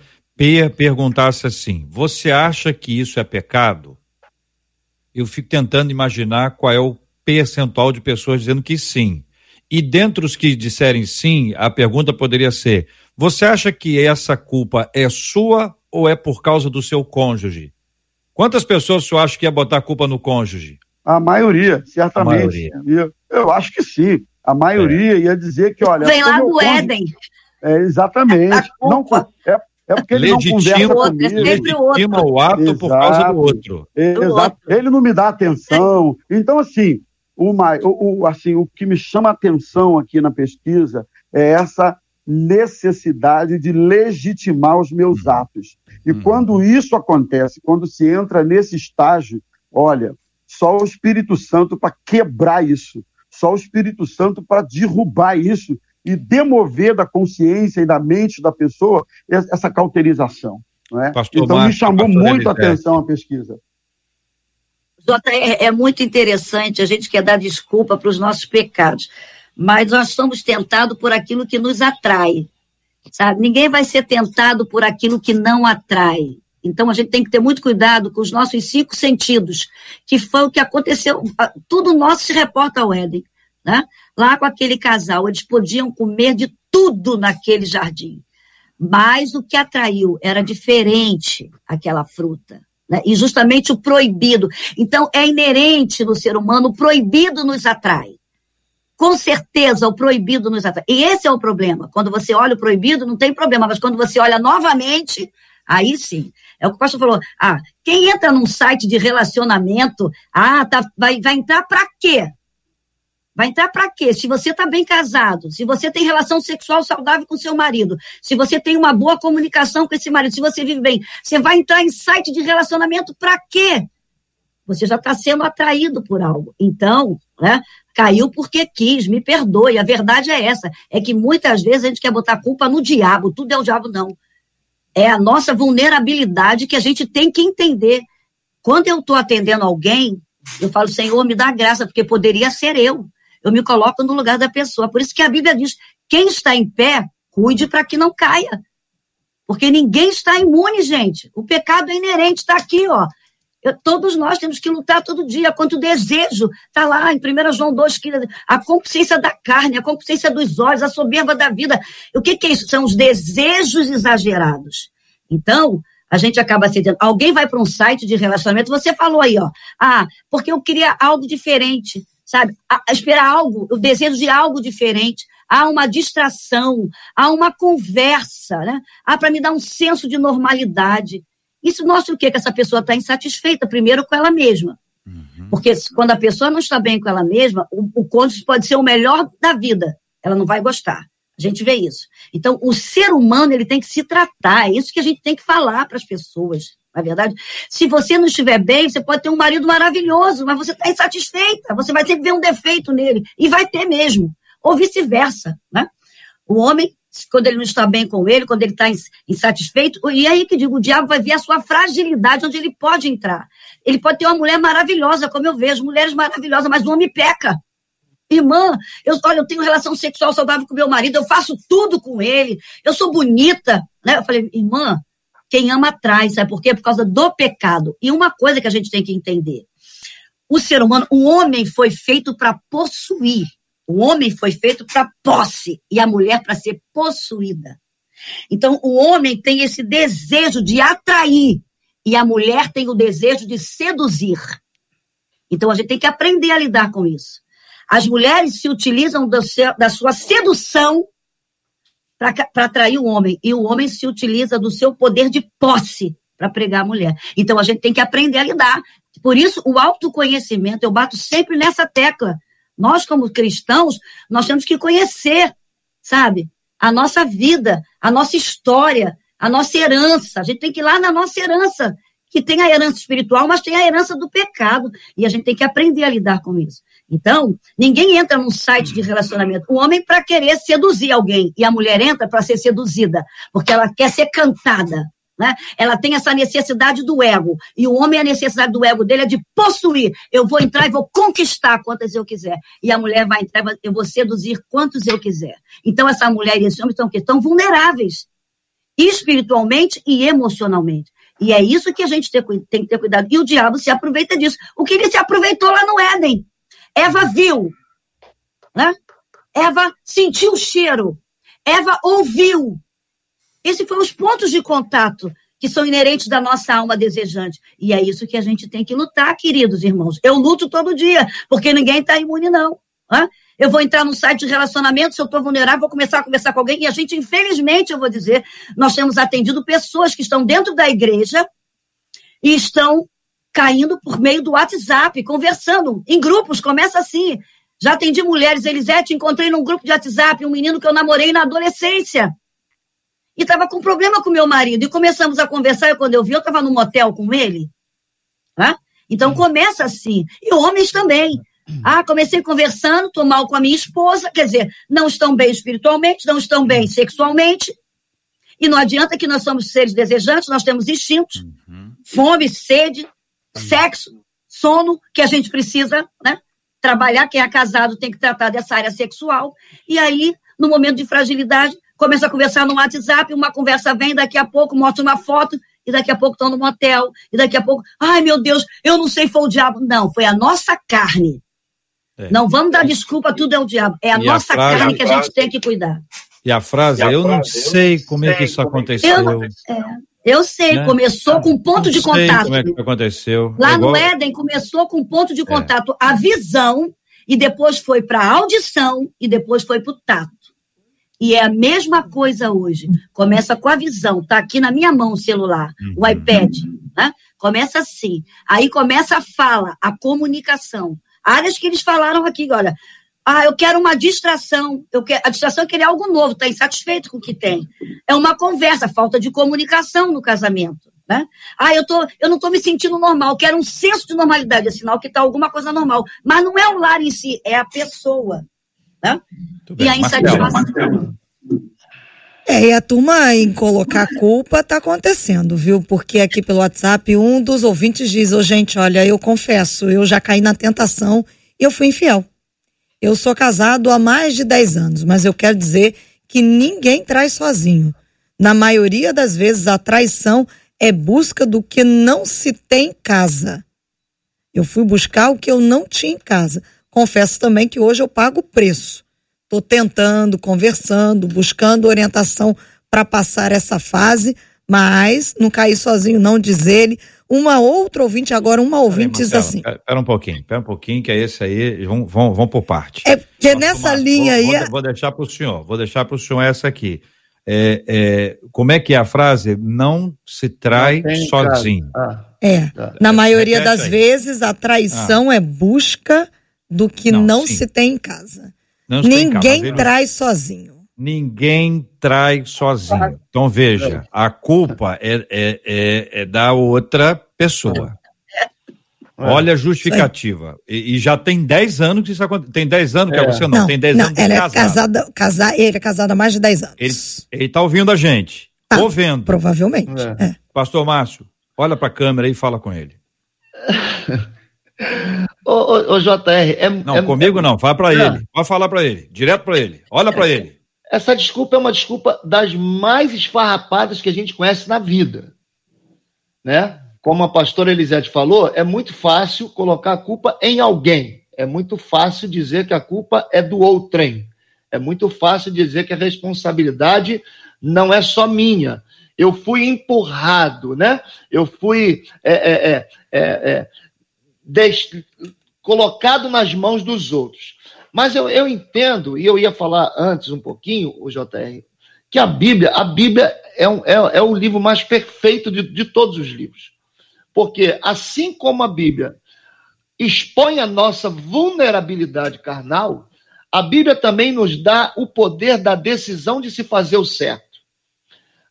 perguntasse assim, você acha que isso é pecado? Eu fico tentando imaginar qual é o percentual de pessoas dizendo que sim. E dentre os que disserem sim, a pergunta poderia ser: você acha que essa culpa é sua ou é por causa do seu cônjuge? Quantas pessoas você acha que ia botar a culpa no cônjuge? A maioria, certamente. A maioria. Eu, eu acho que sim. A maioria é. ia dizer que, olha. Vem lá do cônjuge... Éden. É, exatamente. Não, é, é porque ele legitima, não conversa comigo. Legitima o ato exato, por causa do outro. Exato. Ele não me dá atenção. Então, assim o, o, assim, o que me chama a atenção aqui na pesquisa é essa necessidade de legitimar os meus uhum. atos. E hum. quando isso acontece, quando se entra nesse estágio, olha, só o Espírito Santo para quebrar isso, só o Espírito Santo para derrubar isso e demover da consciência e da mente da pessoa essa cauterização. É? Então, Marcos, me chamou muito a atenção a pesquisa. Jota, é, é muito interessante, a gente quer dar desculpa para os nossos pecados, mas nós somos tentados por aquilo que nos atrai, sabe? Ninguém vai ser tentado por aquilo que não atrai. Então a gente tem que ter muito cuidado com os nossos cinco sentidos, que foi o que aconteceu. Tudo nosso se reporta ao Éden. Né? Lá com aquele casal, eles podiam comer de tudo naquele jardim. Mas o que atraiu era diferente aquela fruta. Né? E justamente o proibido. Então, é inerente no ser humano, o proibido nos atrai. Com certeza, o proibido nos atrai. E esse é o problema. Quando você olha o proibido, não tem problema, mas quando você olha novamente, aí sim. É o que o pastor falou. Ah, quem entra num site de relacionamento, ah, tá, vai, vai entrar para quê? Vai entrar para quê? Se você está bem casado, se você tem relação sexual saudável com seu marido, se você tem uma boa comunicação com esse marido, se você vive bem, você vai entrar em site de relacionamento para quê? Você já está sendo atraído por algo. Então, né, caiu porque quis, me perdoe. A verdade é essa: é que muitas vezes a gente quer botar culpa no diabo, tudo é o diabo, não. É a nossa vulnerabilidade que a gente tem que entender. Quando eu estou atendendo alguém, eu falo, Senhor, me dá graça, porque poderia ser eu eu me coloco no lugar da pessoa. Por isso que a Bíblia diz: quem está em pé, cuide para que não caia. Porque ninguém está imune, gente. O pecado é inerente, está aqui, ó. Eu, todos nós temos que lutar todo dia contra o desejo. Está lá em 1 João 2, que a consciência da carne, a consciência dos olhos, a soberba da vida. O que, que é isso? São os desejos exagerados. Então, a gente acaba cedendo. Alguém vai para um site de relacionamento, você falou aí, ó. Ah, porque eu queria algo diferente sabe? A, a esperar algo, o desejo de algo diferente. Há uma distração, há uma conversa, né? Há para me dar um senso de normalidade. Isso mostra o quê? Que essa pessoa está insatisfeita, primeiro, com ela mesma. Uhum. Porque quando a pessoa não está bem com ela mesma, o, o cônjuge pode ser o melhor da vida. Ela não vai gostar. A gente vê isso. Então, o ser humano ele tem que se tratar. É isso que a gente tem que falar para as pessoas. Na é verdade, se você não estiver bem, você pode ter um marido maravilhoso, mas você está insatisfeita. Você vai sempre ver um defeito nele. E vai ter mesmo. Ou vice-versa. Né? O homem, quando ele não está bem com ele, quando ele está insatisfeito, e aí que digo, o diabo vai ver a sua fragilidade, onde ele pode entrar. Ele pode ter uma mulher maravilhosa, como eu vejo, mulheres maravilhosas, mas o homem peca. Irmã, eu, olha, eu tenho relação sexual saudável com meu marido, eu faço tudo com ele, eu sou bonita. Né? Eu falei, irmã, quem ama atrai, sabe por quê? Por causa do pecado. E uma coisa que a gente tem que entender: o ser humano, o homem foi feito para possuir. O homem foi feito para posse e a mulher para ser possuída. Então, o homem tem esse desejo de atrair e a mulher tem o desejo de seduzir. Então, a gente tem que aprender a lidar com isso. As mulheres se utilizam seu, da sua sedução para atrair o homem, e o homem se utiliza do seu poder de posse para pregar a mulher. Então a gente tem que aprender a lidar. Por isso, o autoconhecimento, eu bato sempre nessa tecla. Nós, como cristãos, nós temos que conhecer, sabe? A nossa vida, a nossa história, a nossa herança. A gente tem que ir lá na nossa herança, que tem a herança espiritual, mas tem a herança do pecado. E a gente tem que aprender a lidar com isso. Então, ninguém entra num site de relacionamento. O homem para querer seduzir alguém e a mulher entra para ser seduzida, porque ela quer ser cantada. Né? Ela tem essa necessidade do ego. E o homem, a necessidade do ego dele é de possuir. Eu vou entrar e vou conquistar quantas eu quiser. E a mulher vai entrar, eu vou seduzir quantos eu quiser. Então, essa mulher e esse homem estão, estão vulneráveis, espiritualmente e emocionalmente. E é isso que a gente tem que ter cuidado. E o diabo se aproveita disso. O que ele se aproveitou lá no Éden. Eva viu, né? Eva sentiu o cheiro. Eva ouviu. Esses foram os pontos de contato que são inerentes da nossa alma desejante. E é isso que a gente tem que lutar, queridos irmãos. Eu luto todo dia, porque ninguém está imune, não. Né? Eu vou entrar no site de relacionamento, se eu estou vulnerável, vou começar a conversar com alguém. E a gente, infelizmente, eu vou dizer, nós temos atendido pessoas que estão dentro da igreja e estão caindo por meio do WhatsApp, conversando em grupos, começa assim. Já atendi mulheres, Elisete, encontrei num grupo de WhatsApp um menino que eu namorei na adolescência e estava com problema com meu marido. E começamos a conversar, e quando eu vi, eu estava no motel com ele. Então começa assim. E homens também. Ah, comecei conversando, estou mal com a minha esposa, quer dizer, não estão bem espiritualmente, não estão bem sexualmente. E não adianta que nós somos seres desejantes, nós temos instintos, uhum. fome, sede, sexo, sono, que a gente precisa né, trabalhar. Quem é casado tem que tratar dessa área sexual. E aí, no momento de fragilidade, começa a conversar no WhatsApp, uma conversa vem, daqui a pouco mostra uma foto, e daqui a pouco estão no motel, e daqui a pouco, ai meu Deus, eu não sei, foi o diabo. Não, foi a nossa carne. É. Não vamos dar desculpa, tudo é o diabo. É a e nossa a frase, carne que a gente tem que cuidar. E a frase, a eu frase, não sei como é que isso aconteceu. Eu, é, eu sei, né? começou com ponto de contato. como é que aconteceu. Lá no Éden começou com ponto de é. contato, a visão, e depois foi para a audição, e depois foi para o tato. E é a mesma coisa hoje. Começa com a visão, tá aqui na minha mão o celular, o uhum. iPad, né? Começa assim. Aí começa a fala, a comunicação. Áreas que eles falaram aqui, olha, ah, eu quero uma distração. Eu quero, a distração é querer algo novo, está insatisfeito com o que tem. É uma conversa, falta de comunicação no casamento. Né? Ah, eu, tô, eu não estou me sentindo normal, quero um senso de normalidade, é sinal que está alguma coisa normal. Mas não é o lar em si, é a pessoa. Né? E a insatisfação. É, e a turma em colocar culpa tá acontecendo, viu? Porque aqui pelo WhatsApp um dos ouvintes diz: Ô, oh, gente, olha, eu confesso, eu já caí na tentação e eu fui infiel. Eu sou casado há mais de 10 anos, mas eu quero dizer que ninguém traz sozinho. Na maioria das vezes, a traição é busca do que não se tem em casa. Eu fui buscar o que eu não tinha em casa. Confesso também que hoje eu pago o preço. Estou tentando, conversando, buscando orientação para passar essa fase, mas não caí sozinho, não, diz ele. Uma outra ouvinte, agora uma ouvinte diz assim. Espera um pouquinho, espera um pouquinho, que é esse aí, vamos, vamos, vamos por parte. É porque nessa linha vou, aí. Vou, vou deixar para o senhor, vou deixar para o senhor essa aqui. É, é, como é que é a frase? Não se trai não sozinho. Ah, é, tá. na maioria é, das vezes a traição ah. é busca do que não, não se tem em casa. Não Ninguém tem trai sozinho. Ninguém trai sozinho. Então veja, a culpa é, é, é, é da outra pessoa. É. Olha a justificativa. E, e, já tem 10 anos que isso acontece. Tem 10 anos que é você não, não tem 10 anos ela é casada, casa, ele é casado há mais de 10 anos. Ele, está ouvindo a gente. Ah, ouvindo. Provavelmente. É. É. Pastor Márcio, olha para a câmera e fala com ele. Ô, ô, ô, JR, é. Não, é, comigo é, não, fala para ele. Pode falar para ele, direto para ele. Olha para ele. Essa desculpa é uma desculpa das mais esfarrapadas que a gente conhece na vida. Né? Como a pastora Elisete falou, é muito fácil colocar a culpa em alguém. É muito fácil dizer que a culpa é do outrem. É muito fácil dizer que a responsabilidade não é só minha. Eu fui empurrado, né? Eu fui é, é, é, é, é colocado nas mãos dos outros. Mas eu, eu entendo, e eu ia falar antes um pouquinho, o JR, que a Bíblia, a Bíblia é, um, é, é o livro mais perfeito de, de todos os livros. Porque assim como a Bíblia expõe a nossa vulnerabilidade carnal, a Bíblia também nos dá o poder da decisão de se fazer o certo.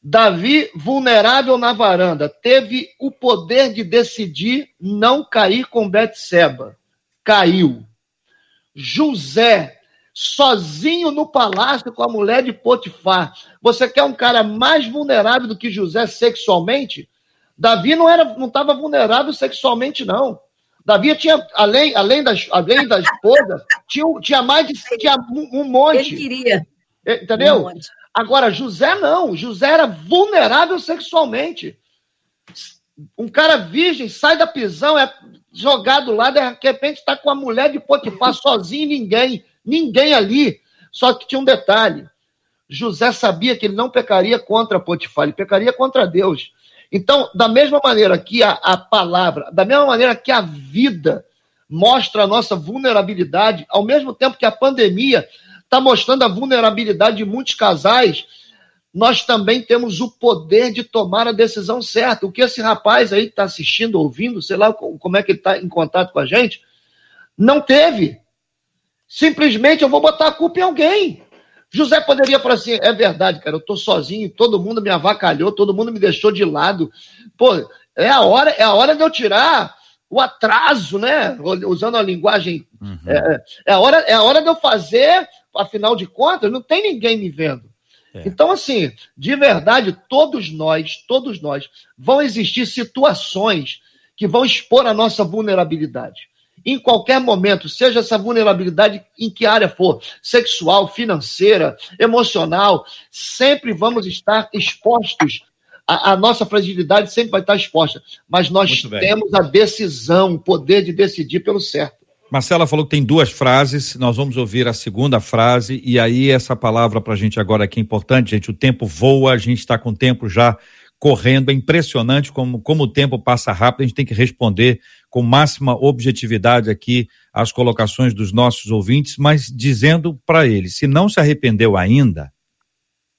Davi, vulnerável na varanda, teve o poder de decidir não cair com Betseba. Caiu. José, sozinho no palácio com a mulher de Potifar. Você quer um cara mais vulnerável do que José sexualmente? Davi não era, não estava vulnerável sexualmente, não. Davi tinha, além, além, das, além da esposa, tinha, tinha mais de tinha um, monte. Ele queria. Entendeu? Um Agora, José não. José era vulnerável sexualmente. Um cara virgem sai da prisão, é jogado lá, de repente está com a mulher de Potifar sozinho, ninguém, ninguém ali. Só que tinha um detalhe: José sabia que ele não pecaria contra Potifar, ele pecaria contra Deus. Então, da mesma maneira que a, a palavra, da mesma maneira que a vida mostra a nossa vulnerabilidade, ao mesmo tempo que a pandemia está mostrando a vulnerabilidade de muitos casais, nós também temos o poder de tomar a decisão certa. O que esse rapaz aí está assistindo, ouvindo, sei lá como é que ele está em contato com a gente, não teve. Simplesmente eu vou botar a culpa em alguém. José poderia falar assim: é verdade, cara, eu estou sozinho, todo mundo me avacalhou, todo mundo me deixou de lado. Pô, é a hora, é a hora de eu tirar o atraso, né? Usando a linguagem. Uhum. É, é, a hora, é a hora de eu fazer afinal de contas, não tem ninguém me vendo. É. Então, assim, de verdade, todos nós, todos nós, vão existir situações que vão expor a nossa vulnerabilidade. Em qualquer momento, seja essa vulnerabilidade em que área for, sexual, financeira, emocional, sempre vamos estar expostos. A, a nossa fragilidade sempre vai estar exposta. Mas nós temos a decisão, o poder de decidir pelo certo. Marcela falou que tem duas frases, nós vamos ouvir a segunda frase, e aí essa palavra para a gente agora aqui é importante, gente. O tempo voa, a gente está com o tempo já correndo, é impressionante como, como o tempo passa rápido, a gente tem que responder com máxima objetividade aqui as colocações dos nossos ouvintes, mas dizendo para eles: se não se arrependeu ainda,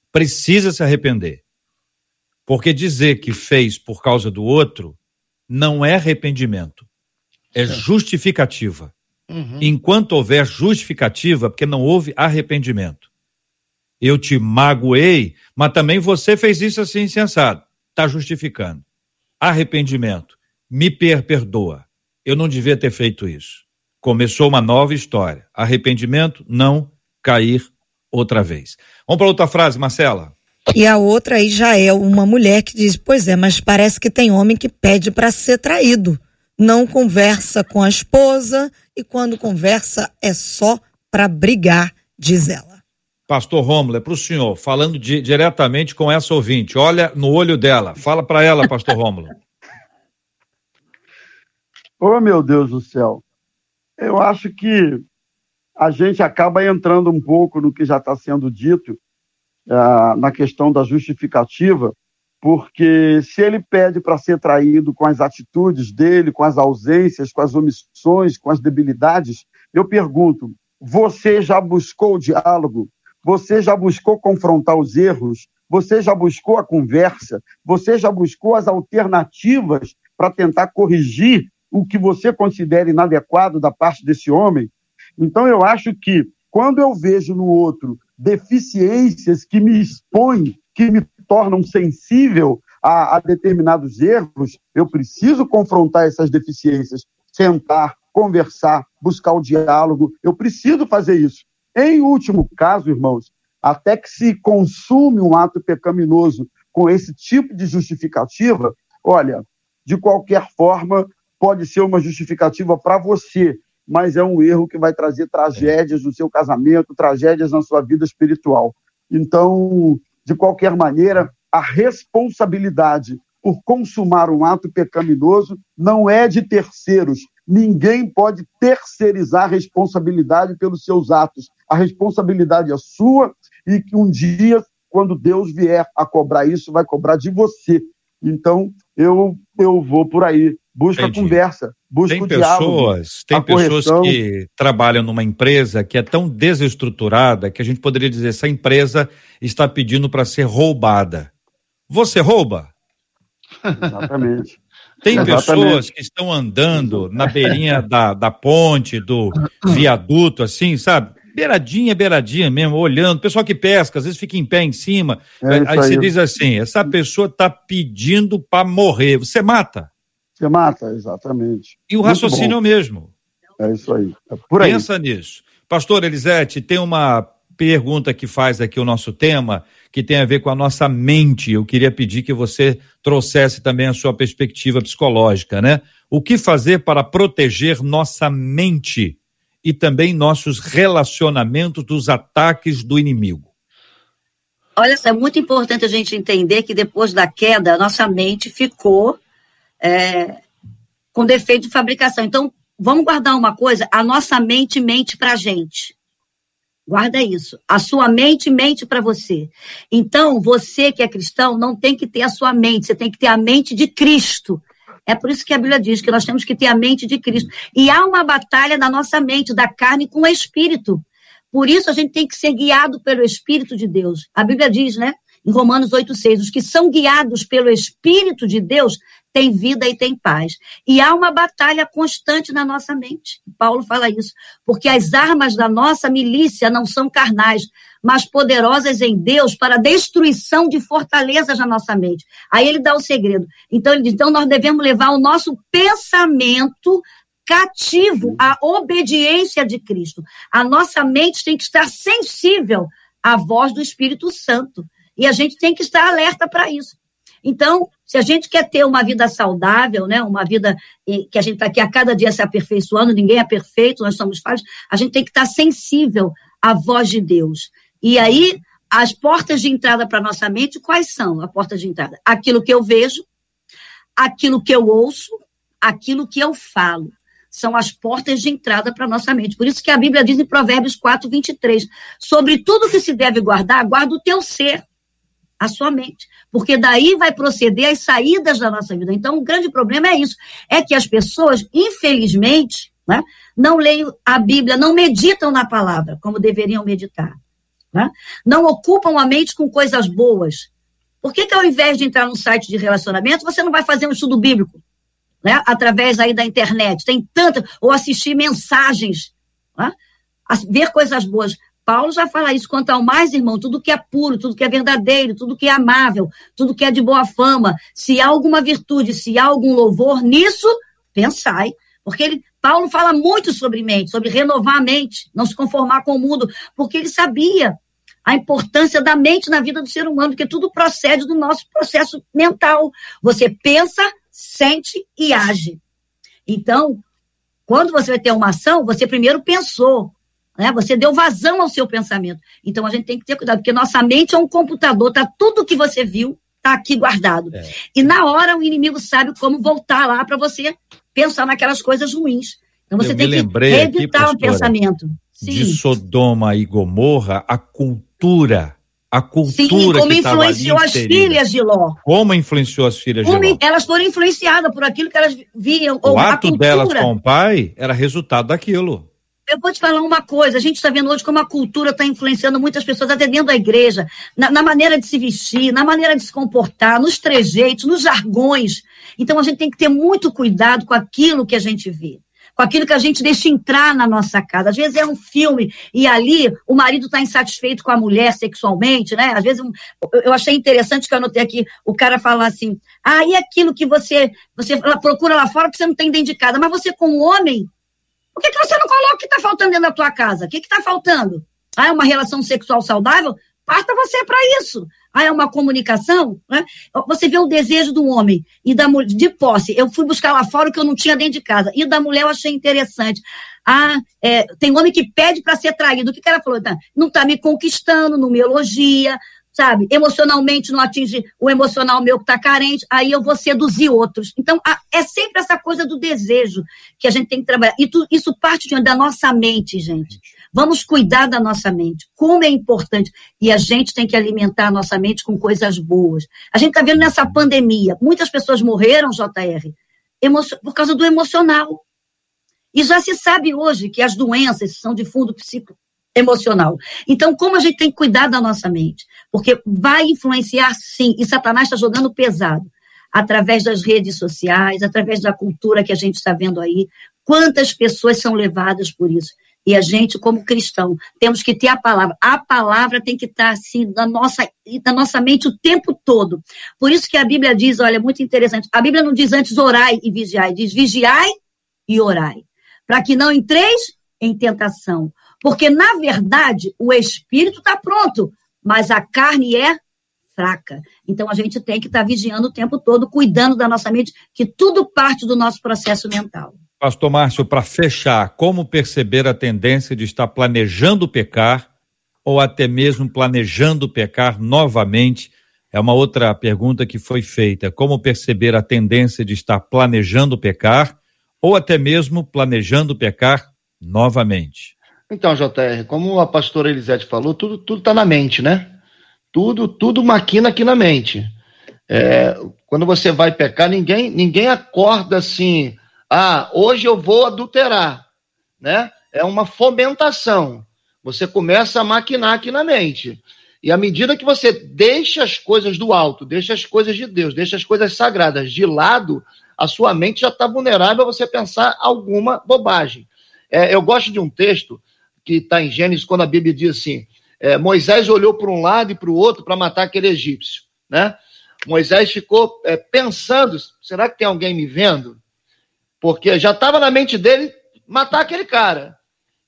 precisa se arrepender. Porque dizer que fez por causa do outro não é arrependimento, é justificativa. Uhum. Enquanto houver justificativa, porque não houve arrependimento. Eu te magoei, mas também você fez isso assim insensado. Está justificando. Arrependimento. Me per perdoa. Eu não devia ter feito isso. Começou uma nova história. Arrependimento, não cair outra vez. Vamos para outra frase, Marcela. E a outra aí já é uma mulher que diz: Pois é, mas parece que tem homem que pede para ser traído não conversa com a esposa e quando conversa é só para brigar, diz ela. Pastor Rômulo, é para o senhor, falando de, diretamente com essa ouvinte. Olha no olho dela. Fala para ela, Pastor Rômulo. oh, meu Deus do céu. Eu acho que a gente acaba entrando um pouco no que já está sendo dito uh, na questão da justificativa, porque se ele pede para ser traído com as atitudes dele, com as ausências, com as omissões, com as debilidades, eu pergunto: você já buscou o diálogo? Você já buscou confrontar os erros? Você já buscou a conversa? Você já buscou as alternativas para tentar corrigir o que você considera inadequado da parte desse homem? Então, eu acho que quando eu vejo no outro deficiências que me expõem, que me tornam sensível a, a determinados erros, eu preciso confrontar essas deficiências, sentar, conversar, buscar o diálogo, eu preciso fazer isso. Em último caso, irmãos, até que se consume um ato pecaminoso com esse tipo de justificativa, olha, de qualquer forma, pode ser uma justificativa para você, mas é um erro que vai trazer tragédias no seu casamento, tragédias na sua vida espiritual. Então, de qualquer maneira, a responsabilidade por consumar um ato pecaminoso não é de terceiros. Ninguém pode terceirizar a responsabilidade pelos seus atos. A responsabilidade é sua e que um dia, quando Deus vier a cobrar isso, vai cobrar de você. Então, eu, eu vou por aí. Busca Entendi. a conversa, busca tem o pessoas, diálogo. Tem pessoas que trabalham numa empresa que é tão desestruturada que a gente poderia dizer essa empresa está pedindo para ser roubada. Você rouba? Exatamente. Tem Exatamente. pessoas que estão andando na beirinha da, da ponte, do viaduto, assim, sabe? Beiradinha, beiradinha mesmo, olhando. Pessoal que pesca, às vezes fica em pé em cima. É aí você diz assim: essa pessoa está pedindo para morrer. Você mata? Você mata, exatamente. E o Muito raciocínio é o mesmo. É isso aí. É por aí. Pensa nisso. Pastor Elisete, tem uma pergunta que faz aqui o nosso tema, que tem a ver com a nossa mente. Eu queria pedir que você trouxesse também a sua perspectiva psicológica, né? O que fazer para proteger nossa mente e também nossos relacionamentos dos ataques do inimigo? Olha, é muito importante a gente entender que depois da queda, a nossa mente ficou é, com defeito de fabricação. Então, vamos guardar uma coisa: a nossa mente mente para a gente. Guarda isso. A sua mente mente para você. Então, você que é cristão não tem que ter a sua mente, você tem que ter a mente de Cristo. É por isso que a Bíblia diz que nós temos que ter a mente de Cristo. E há uma batalha da nossa mente, da carne com o espírito. Por isso a gente tem que ser guiado pelo Espírito de Deus. A Bíblia diz, né? Em Romanos 8,6, os que são guiados pelo Espírito de Deus tem vida e tem paz. E há uma batalha constante na nossa mente. Paulo fala isso, porque as armas da nossa milícia não são carnais, mas poderosas em Deus para destruição de fortalezas na nossa mente. Aí ele dá o segredo. Então ele diz, então nós devemos levar o nosso pensamento cativo à obediência de Cristo. A nossa mente tem que estar sensível à voz do Espírito Santo. E a gente tem que estar alerta para isso. Então, se a gente quer ter uma vida saudável, né, uma vida que a gente está aqui a cada dia se aperfeiçoando, ninguém é perfeito, nós somos falhos, a gente tem que estar sensível à voz de Deus. E aí, as portas de entrada para nossa mente, quais são as portas de entrada? Aquilo que eu vejo, aquilo que eu ouço, aquilo que eu falo. São as portas de entrada para nossa mente. Por isso que a Bíblia diz em Provérbios 4, 23, sobre tudo que se deve guardar, guarda o teu ser a sua mente, porque daí vai proceder as saídas da nossa vida. Então, o grande problema é isso, é que as pessoas, infelizmente, né, não leem a Bíblia, não meditam na palavra como deveriam meditar, né? não ocupam a mente com coisas boas. Por que, que ao invés de entrar num site de relacionamento, você não vai fazer um estudo bíblico? Né? Através aí da internet, tem tanta, ou assistir mensagens, né? ver coisas boas. Paulo já fala isso quanto ao mais, irmão, tudo que é puro, tudo que é verdadeiro, tudo que é amável, tudo que é de boa fama, se há alguma virtude, se há algum louvor, nisso pensai. Porque ele, Paulo fala muito sobre mente, sobre renovar a mente, não se conformar com o mundo, porque ele sabia a importância da mente na vida do ser humano, porque tudo procede do nosso processo mental. Você pensa, sente e age. Então, quando você vai ter uma ação, você primeiro pensou, né? Você deu vazão ao seu pensamento. Então a gente tem que ter cuidado, porque nossa mente é um computador, tá tudo que você viu tá aqui guardado. É. E na hora o inimigo sabe como voltar lá para você pensar naquelas coisas ruins. Então você Eu tem que reeditar o pensamento. Sim. De Sodoma e Gomorra, a cultura a cultura Sim, como influenciou as filhas de Ló. Como influenciou as filhas como de Ló? Elas foram influenciadas por aquilo que elas viam. O ato delas com o pai era resultado daquilo. Eu vou te falar uma coisa, a gente está vendo hoje como a cultura está influenciando muitas pessoas, até dentro da igreja, na, na, maneira de se vestir, na maneira de se comportar, nos trejeitos, nos jargões. Então a gente tem que ter muito cuidado com aquilo que a gente vê, com aquilo que a gente deixa entrar na nossa casa. Às vezes é um filme e ali o marido está insatisfeito com a mulher sexualmente, né? Às vezes eu achei interessante que eu anotei aqui o cara falar assim: ah, e aquilo que você, você procura lá fora que você não tem dentro de casa, mas você como homem por que, que você não coloca o que está faltando dentro da tua casa? O que está faltando? Ah, é uma relação sexual saudável? Parta você para isso. Ah, é uma comunicação? Né? Você vê o desejo do homem e da mulher, de posse. Eu fui buscar lá fora o que eu não tinha dentro de casa. E da mulher eu achei interessante. Ah, é, tem homem que pede para ser traído. O que, que ela falou? Não está me conquistando, não me elogia, sabe? Emocionalmente não atinge o emocional meu que está carente, aí eu vou seduzir outros. Então, é sempre essa coisa do desejo que a gente tem que trabalhar. E tu, isso parte de, da nossa mente, gente. Vamos cuidar da nossa mente. Como é importante. E a gente tem que alimentar a nossa mente com coisas boas. A gente está vendo nessa pandemia, muitas pessoas morreram, JR, por causa do emocional. E já se sabe hoje que as doenças são de fundo psico emocional. Então, como a gente tem que cuidar da nossa mente? Porque vai influenciar sim, e Satanás está jogando pesado através das redes sociais, através da cultura que a gente está vendo aí. Quantas pessoas são levadas por isso? E a gente, como cristão, temos que ter a palavra. A palavra tem que estar assim na nossa, na nossa mente o tempo todo. Por isso que a Bíblia diz, olha, muito interessante. A Bíblia não diz antes orai e vigiai, diz vigiai e orai, para que não entreis em tentação. Porque, na verdade, o espírito está pronto, mas a carne é fraca. Então, a gente tem que estar tá vigiando o tempo todo, cuidando da nossa mente, que tudo parte do nosso processo mental. Pastor Márcio, para fechar, como perceber a tendência de estar planejando pecar ou até mesmo planejando pecar novamente? É uma outra pergunta que foi feita. Como perceber a tendência de estar planejando pecar ou até mesmo planejando pecar novamente? Então, JR, como a pastora Elisete falou, tudo tudo está na mente, né? Tudo tudo maquina aqui na mente. É, quando você vai pecar, ninguém ninguém acorda assim ah, hoje eu vou adulterar, né? É uma fomentação. Você começa a maquinar aqui na mente. E à medida que você deixa as coisas do alto, deixa as coisas de Deus, deixa as coisas sagradas de lado, a sua mente já está vulnerável a você pensar alguma bobagem. É, eu gosto de um texto que está em Gênesis, quando a Bíblia diz assim: é, Moisés olhou para um lado e para o outro para matar aquele egípcio. Né? Moisés ficou é, pensando: será que tem alguém me vendo? Porque já estava na mente dele matar aquele cara.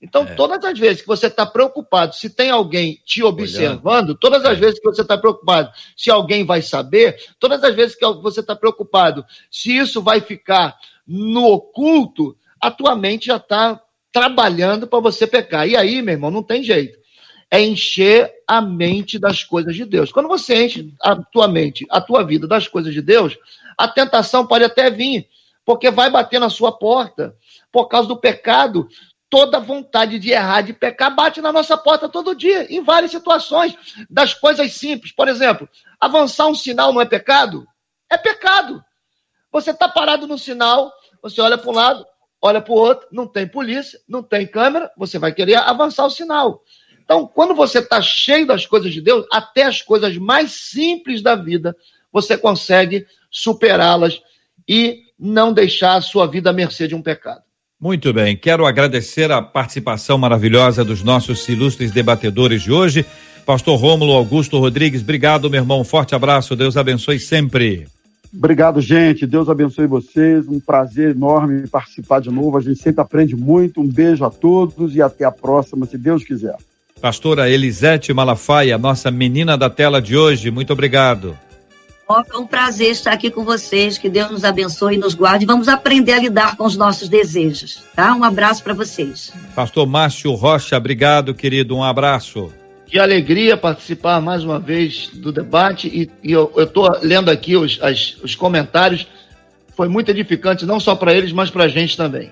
Então, é. todas as vezes que você está preocupado se tem alguém te observando, Olhando. todas as é. vezes que você está preocupado se alguém vai saber, todas as vezes que você está preocupado se isso vai ficar no oculto, a tua mente já está trabalhando para você pecar. E aí, meu irmão, não tem jeito. É encher a mente das coisas de Deus. Quando você enche a tua mente, a tua vida das coisas de Deus, a tentação pode até vir porque vai bater na sua porta. Por causa do pecado, toda vontade de errar, de pecar, bate na nossa porta todo dia, em várias situações, das coisas simples. Por exemplo, avançar um sinal não é pecado? É pecado. Você está parado no sinal, você olha para um lado, olha para o outro, não tem polícia, não tem câmera, você vai querer avançar o sinal. Então, quando você está cheio das coisas de Deus, até as coisas mais simples da vida, você consegue superá-las e não deixar a sua vida à mercê de um pecado. Muito bem, quero agradecer a participação maravilhosa dos nossos ilustres debatedores de hoje. Pastor Rômulo Augusto Rodrigues, obrigado, meu irmão. Forte abraço, Deus abençoe sempre. Obrigado, gente. Deus abençoe vocês. Um prazer enorme participar de novo. A gente sempre aprende muito. Um beijo a todos e até a próxima, se Deus quiser. Pastora Elisete Malafaia, nossa menina da tela de hoje, muito obrigado. É um prazer estar aqui com vocês. Que Deus nos abençoe e nos guarde. Vamos aprender a lidar com os nossos desejos, tá? Um abraço para vocês. Pastor Márcio Rocha, obrigado, querido. Um abraço. Que alegria participar mais uma vez do debate. E, e eu estou lendo aqui os, as, os comentários. Foi muito edificante, não só para eles, mas para a gente também.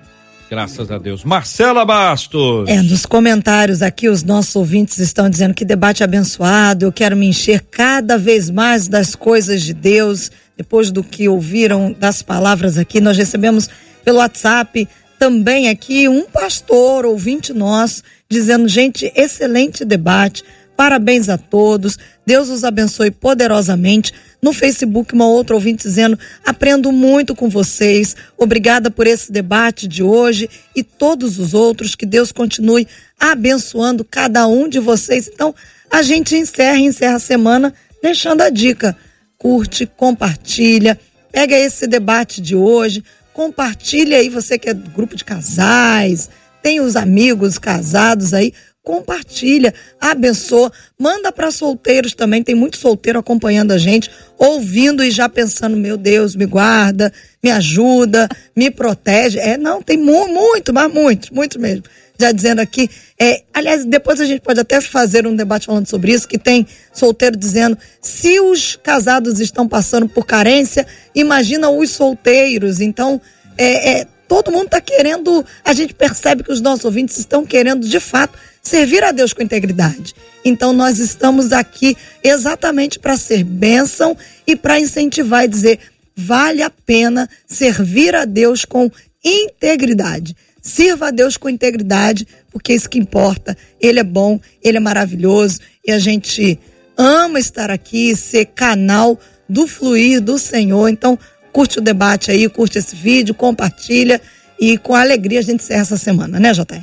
Graças a Deus. Marcela Bastos. É, nos comentários aqui, os nossos ouvintes estão dizendo que debate abençoado, eu quero me encher cada vez mais das coisas de Deus. Depois do que ouviram das palavras aqui, nós recebemos pelo WhatsApp também aqui um pastor, ouvinte nosso, dizendo: gente, excelente debate, parabéns a todos, Deus os abençoe poderosamente. No Facebook, uma outra ouvinte dizendo: aprendo muito com vocês. Obrigada por esse debate de hoje e todos os outros. Que Deus continue abençoando cada um de vocês. Então, a gente encerra, encerra a semana deixando a dica. Curte, compartilha, pega esse debate de hoje, compartilha aí, você que é grupo de casais, tem os amigos casados aí, compartilha, abençoa, manda para solteiros também, tem muito solteiro acompanhando a gente, ouvindo e já pensando, meu Deus, me guarda, me ajuda, me protege. É, não, tem mu muito, mas muito, muito mesmo. Já dizendo aqui, é, aliás, depois a gente pode até fazer um debate falando sobre isso, que tem solteiro dizendo, se os casados estão passando por carência, imagina os solteiros. Então, é, é todo mundo está querendo, a gente percebe que os nossos ouvintes estão querendo, de fato, servir a Deus com integridade. Então nós estamos aqui exatamente para ser bênção e para incentivar e dizer: vale a pena servir a Deus com integridade. Sirva a Deus com integridade, porque é isso que importa. Ele é bom, ele é maravilhoso e a gente ama estar aqui, ser canal do fluir do Senhor. Então, curte o debate aí, curte esse vídeo, compartilha e com alegria a gente encerra essa semana, né, JR?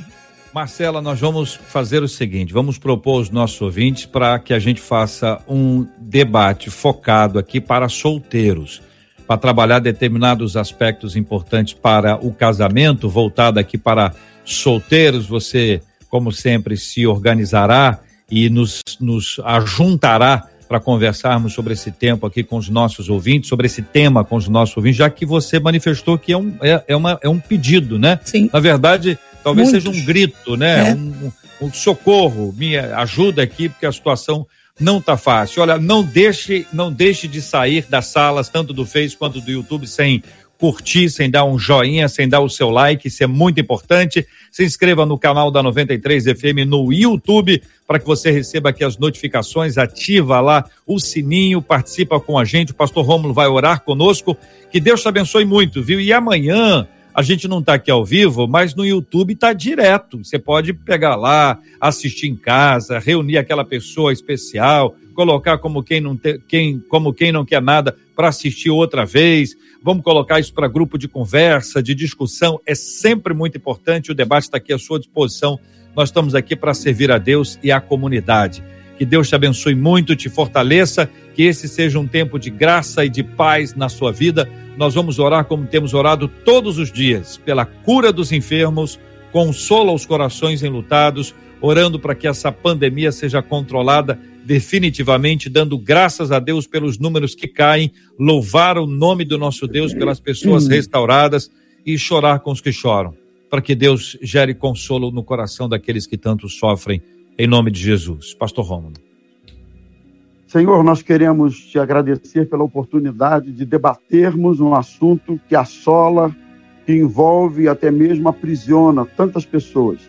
Marcela, nós vamos fazer o seguinte: vamos propor aos nossos ouvintes para que a gente faça um debate focado aqui para solteiros, para trabalhar determinados aspectos importantes para o casamento, voltado aqui para solteiros. Você, como sempre, se organizará e nos, nos ajuntará para conversarmos sobre esse tempo aqui com os nossos ouvintes, sobre esse tema com os nossos ouvintes, já que você manifestou que é um, é, é uma, é um pedido, né? Sim. Na verdade, talvez Muitos. seja um grito, né? É. Um, um socorro, me ajuda aqui, porque a situação não tá fácil. Olha, não deixe, não deixe de sair das salas, tanto do Face quanto do YouTube, sem curtir, sem dar um joinha, sem dar o seu like, isso é muito importante. Se inscreva no canal da 93 FM no YouTube para que você receba aqui as notificações, ativa lá o sininho, participa com a gente. O pastor Rômulo vai orar conosco. Que Deus te abençoe muito, viu? E amanhã a gente não está aqui ao vivo, mas no YouTube está direto. Você pode pegar lá, assistir em casa, reunir aquela pessoa especial, colocar como quem não, te, quem, como quem não quer nada para assistir outra vez. Vamos colocar isso para grupo de conversa, de discussão. É sempre muito importante. O debate está aqui à sua disposição. Nós estamos aqui para servir a Deus e à comunidade. Que Deus te abençoe muito, te fortaleça, que esse seja um tempo de graça e de paz na sua vida. Nós vamos orar como temos orado todos os dias, pela cura dos enfermos, consola os corações enlutados, orando para que essa pandemia seja controlada definitivamente, dando graças a Deus pelos números que caem, louvar o nome do nosso Deus pelas pessoas restauradas e chorar com os que choram, para que Deus gere consolo no coração daqueles que tanto sofrem, em nome de Jesus. Pastor Romulo. Senhor, nós queremos te agradecer pela oportunidade de debatermos um assunto que assola, que envolve e até mesmo aprisiona tantas pessoas.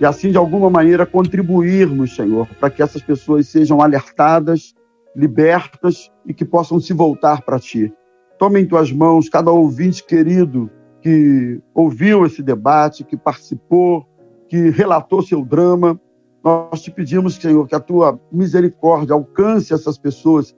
E assim, de alguma maneira, contribuirmos, Senhor, para que essas pessoas sejam alertadas, libertas e que possam se voltar para Ti. Tome em Tuas mãos cada ouvinte querido que ouviu esse debate, que participou, que relatou seu drama. Nós te pedimos, Senhor, que a tua misericórdia alcance essas pessoas.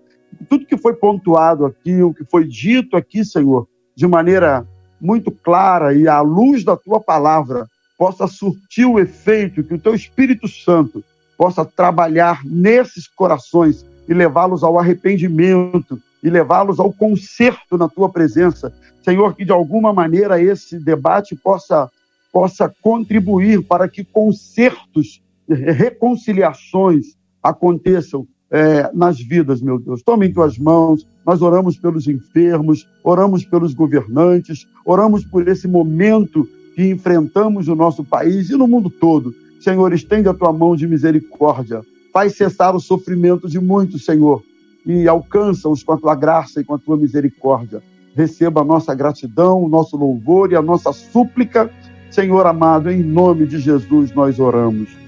Tudo que foi pontuado aqui, o que foi dito aqui, Senhor, de maneira muito clara e à luz da tua palavra, possa surtir o efeito, que o teu Espírito Santo possa trabalhar nesses corações e levá-los ao arrependimento e levá-los ao conserto na tua presença. Senhor, que de alguma maneira esse debate possa possa contribuir para que consertos reconciliações aconteçam é, nas vidas, meu Deus. Tome em tuas mãos, nós oramos pelos enfermos, oramos pelos governantes, oramos por esse momento que enfrentamos no nosso país e no mundo todo. Senhor, estende a tua mão de misericórdia, faz cessar o sofrimento de muitos, Senhor, e alcança-os com a tua graça e com a tua misericórdia. Receba a nossa gratidão, o nosso louvor e a nossa súplica. Senhor amado, em nome de Jesus nós oramos.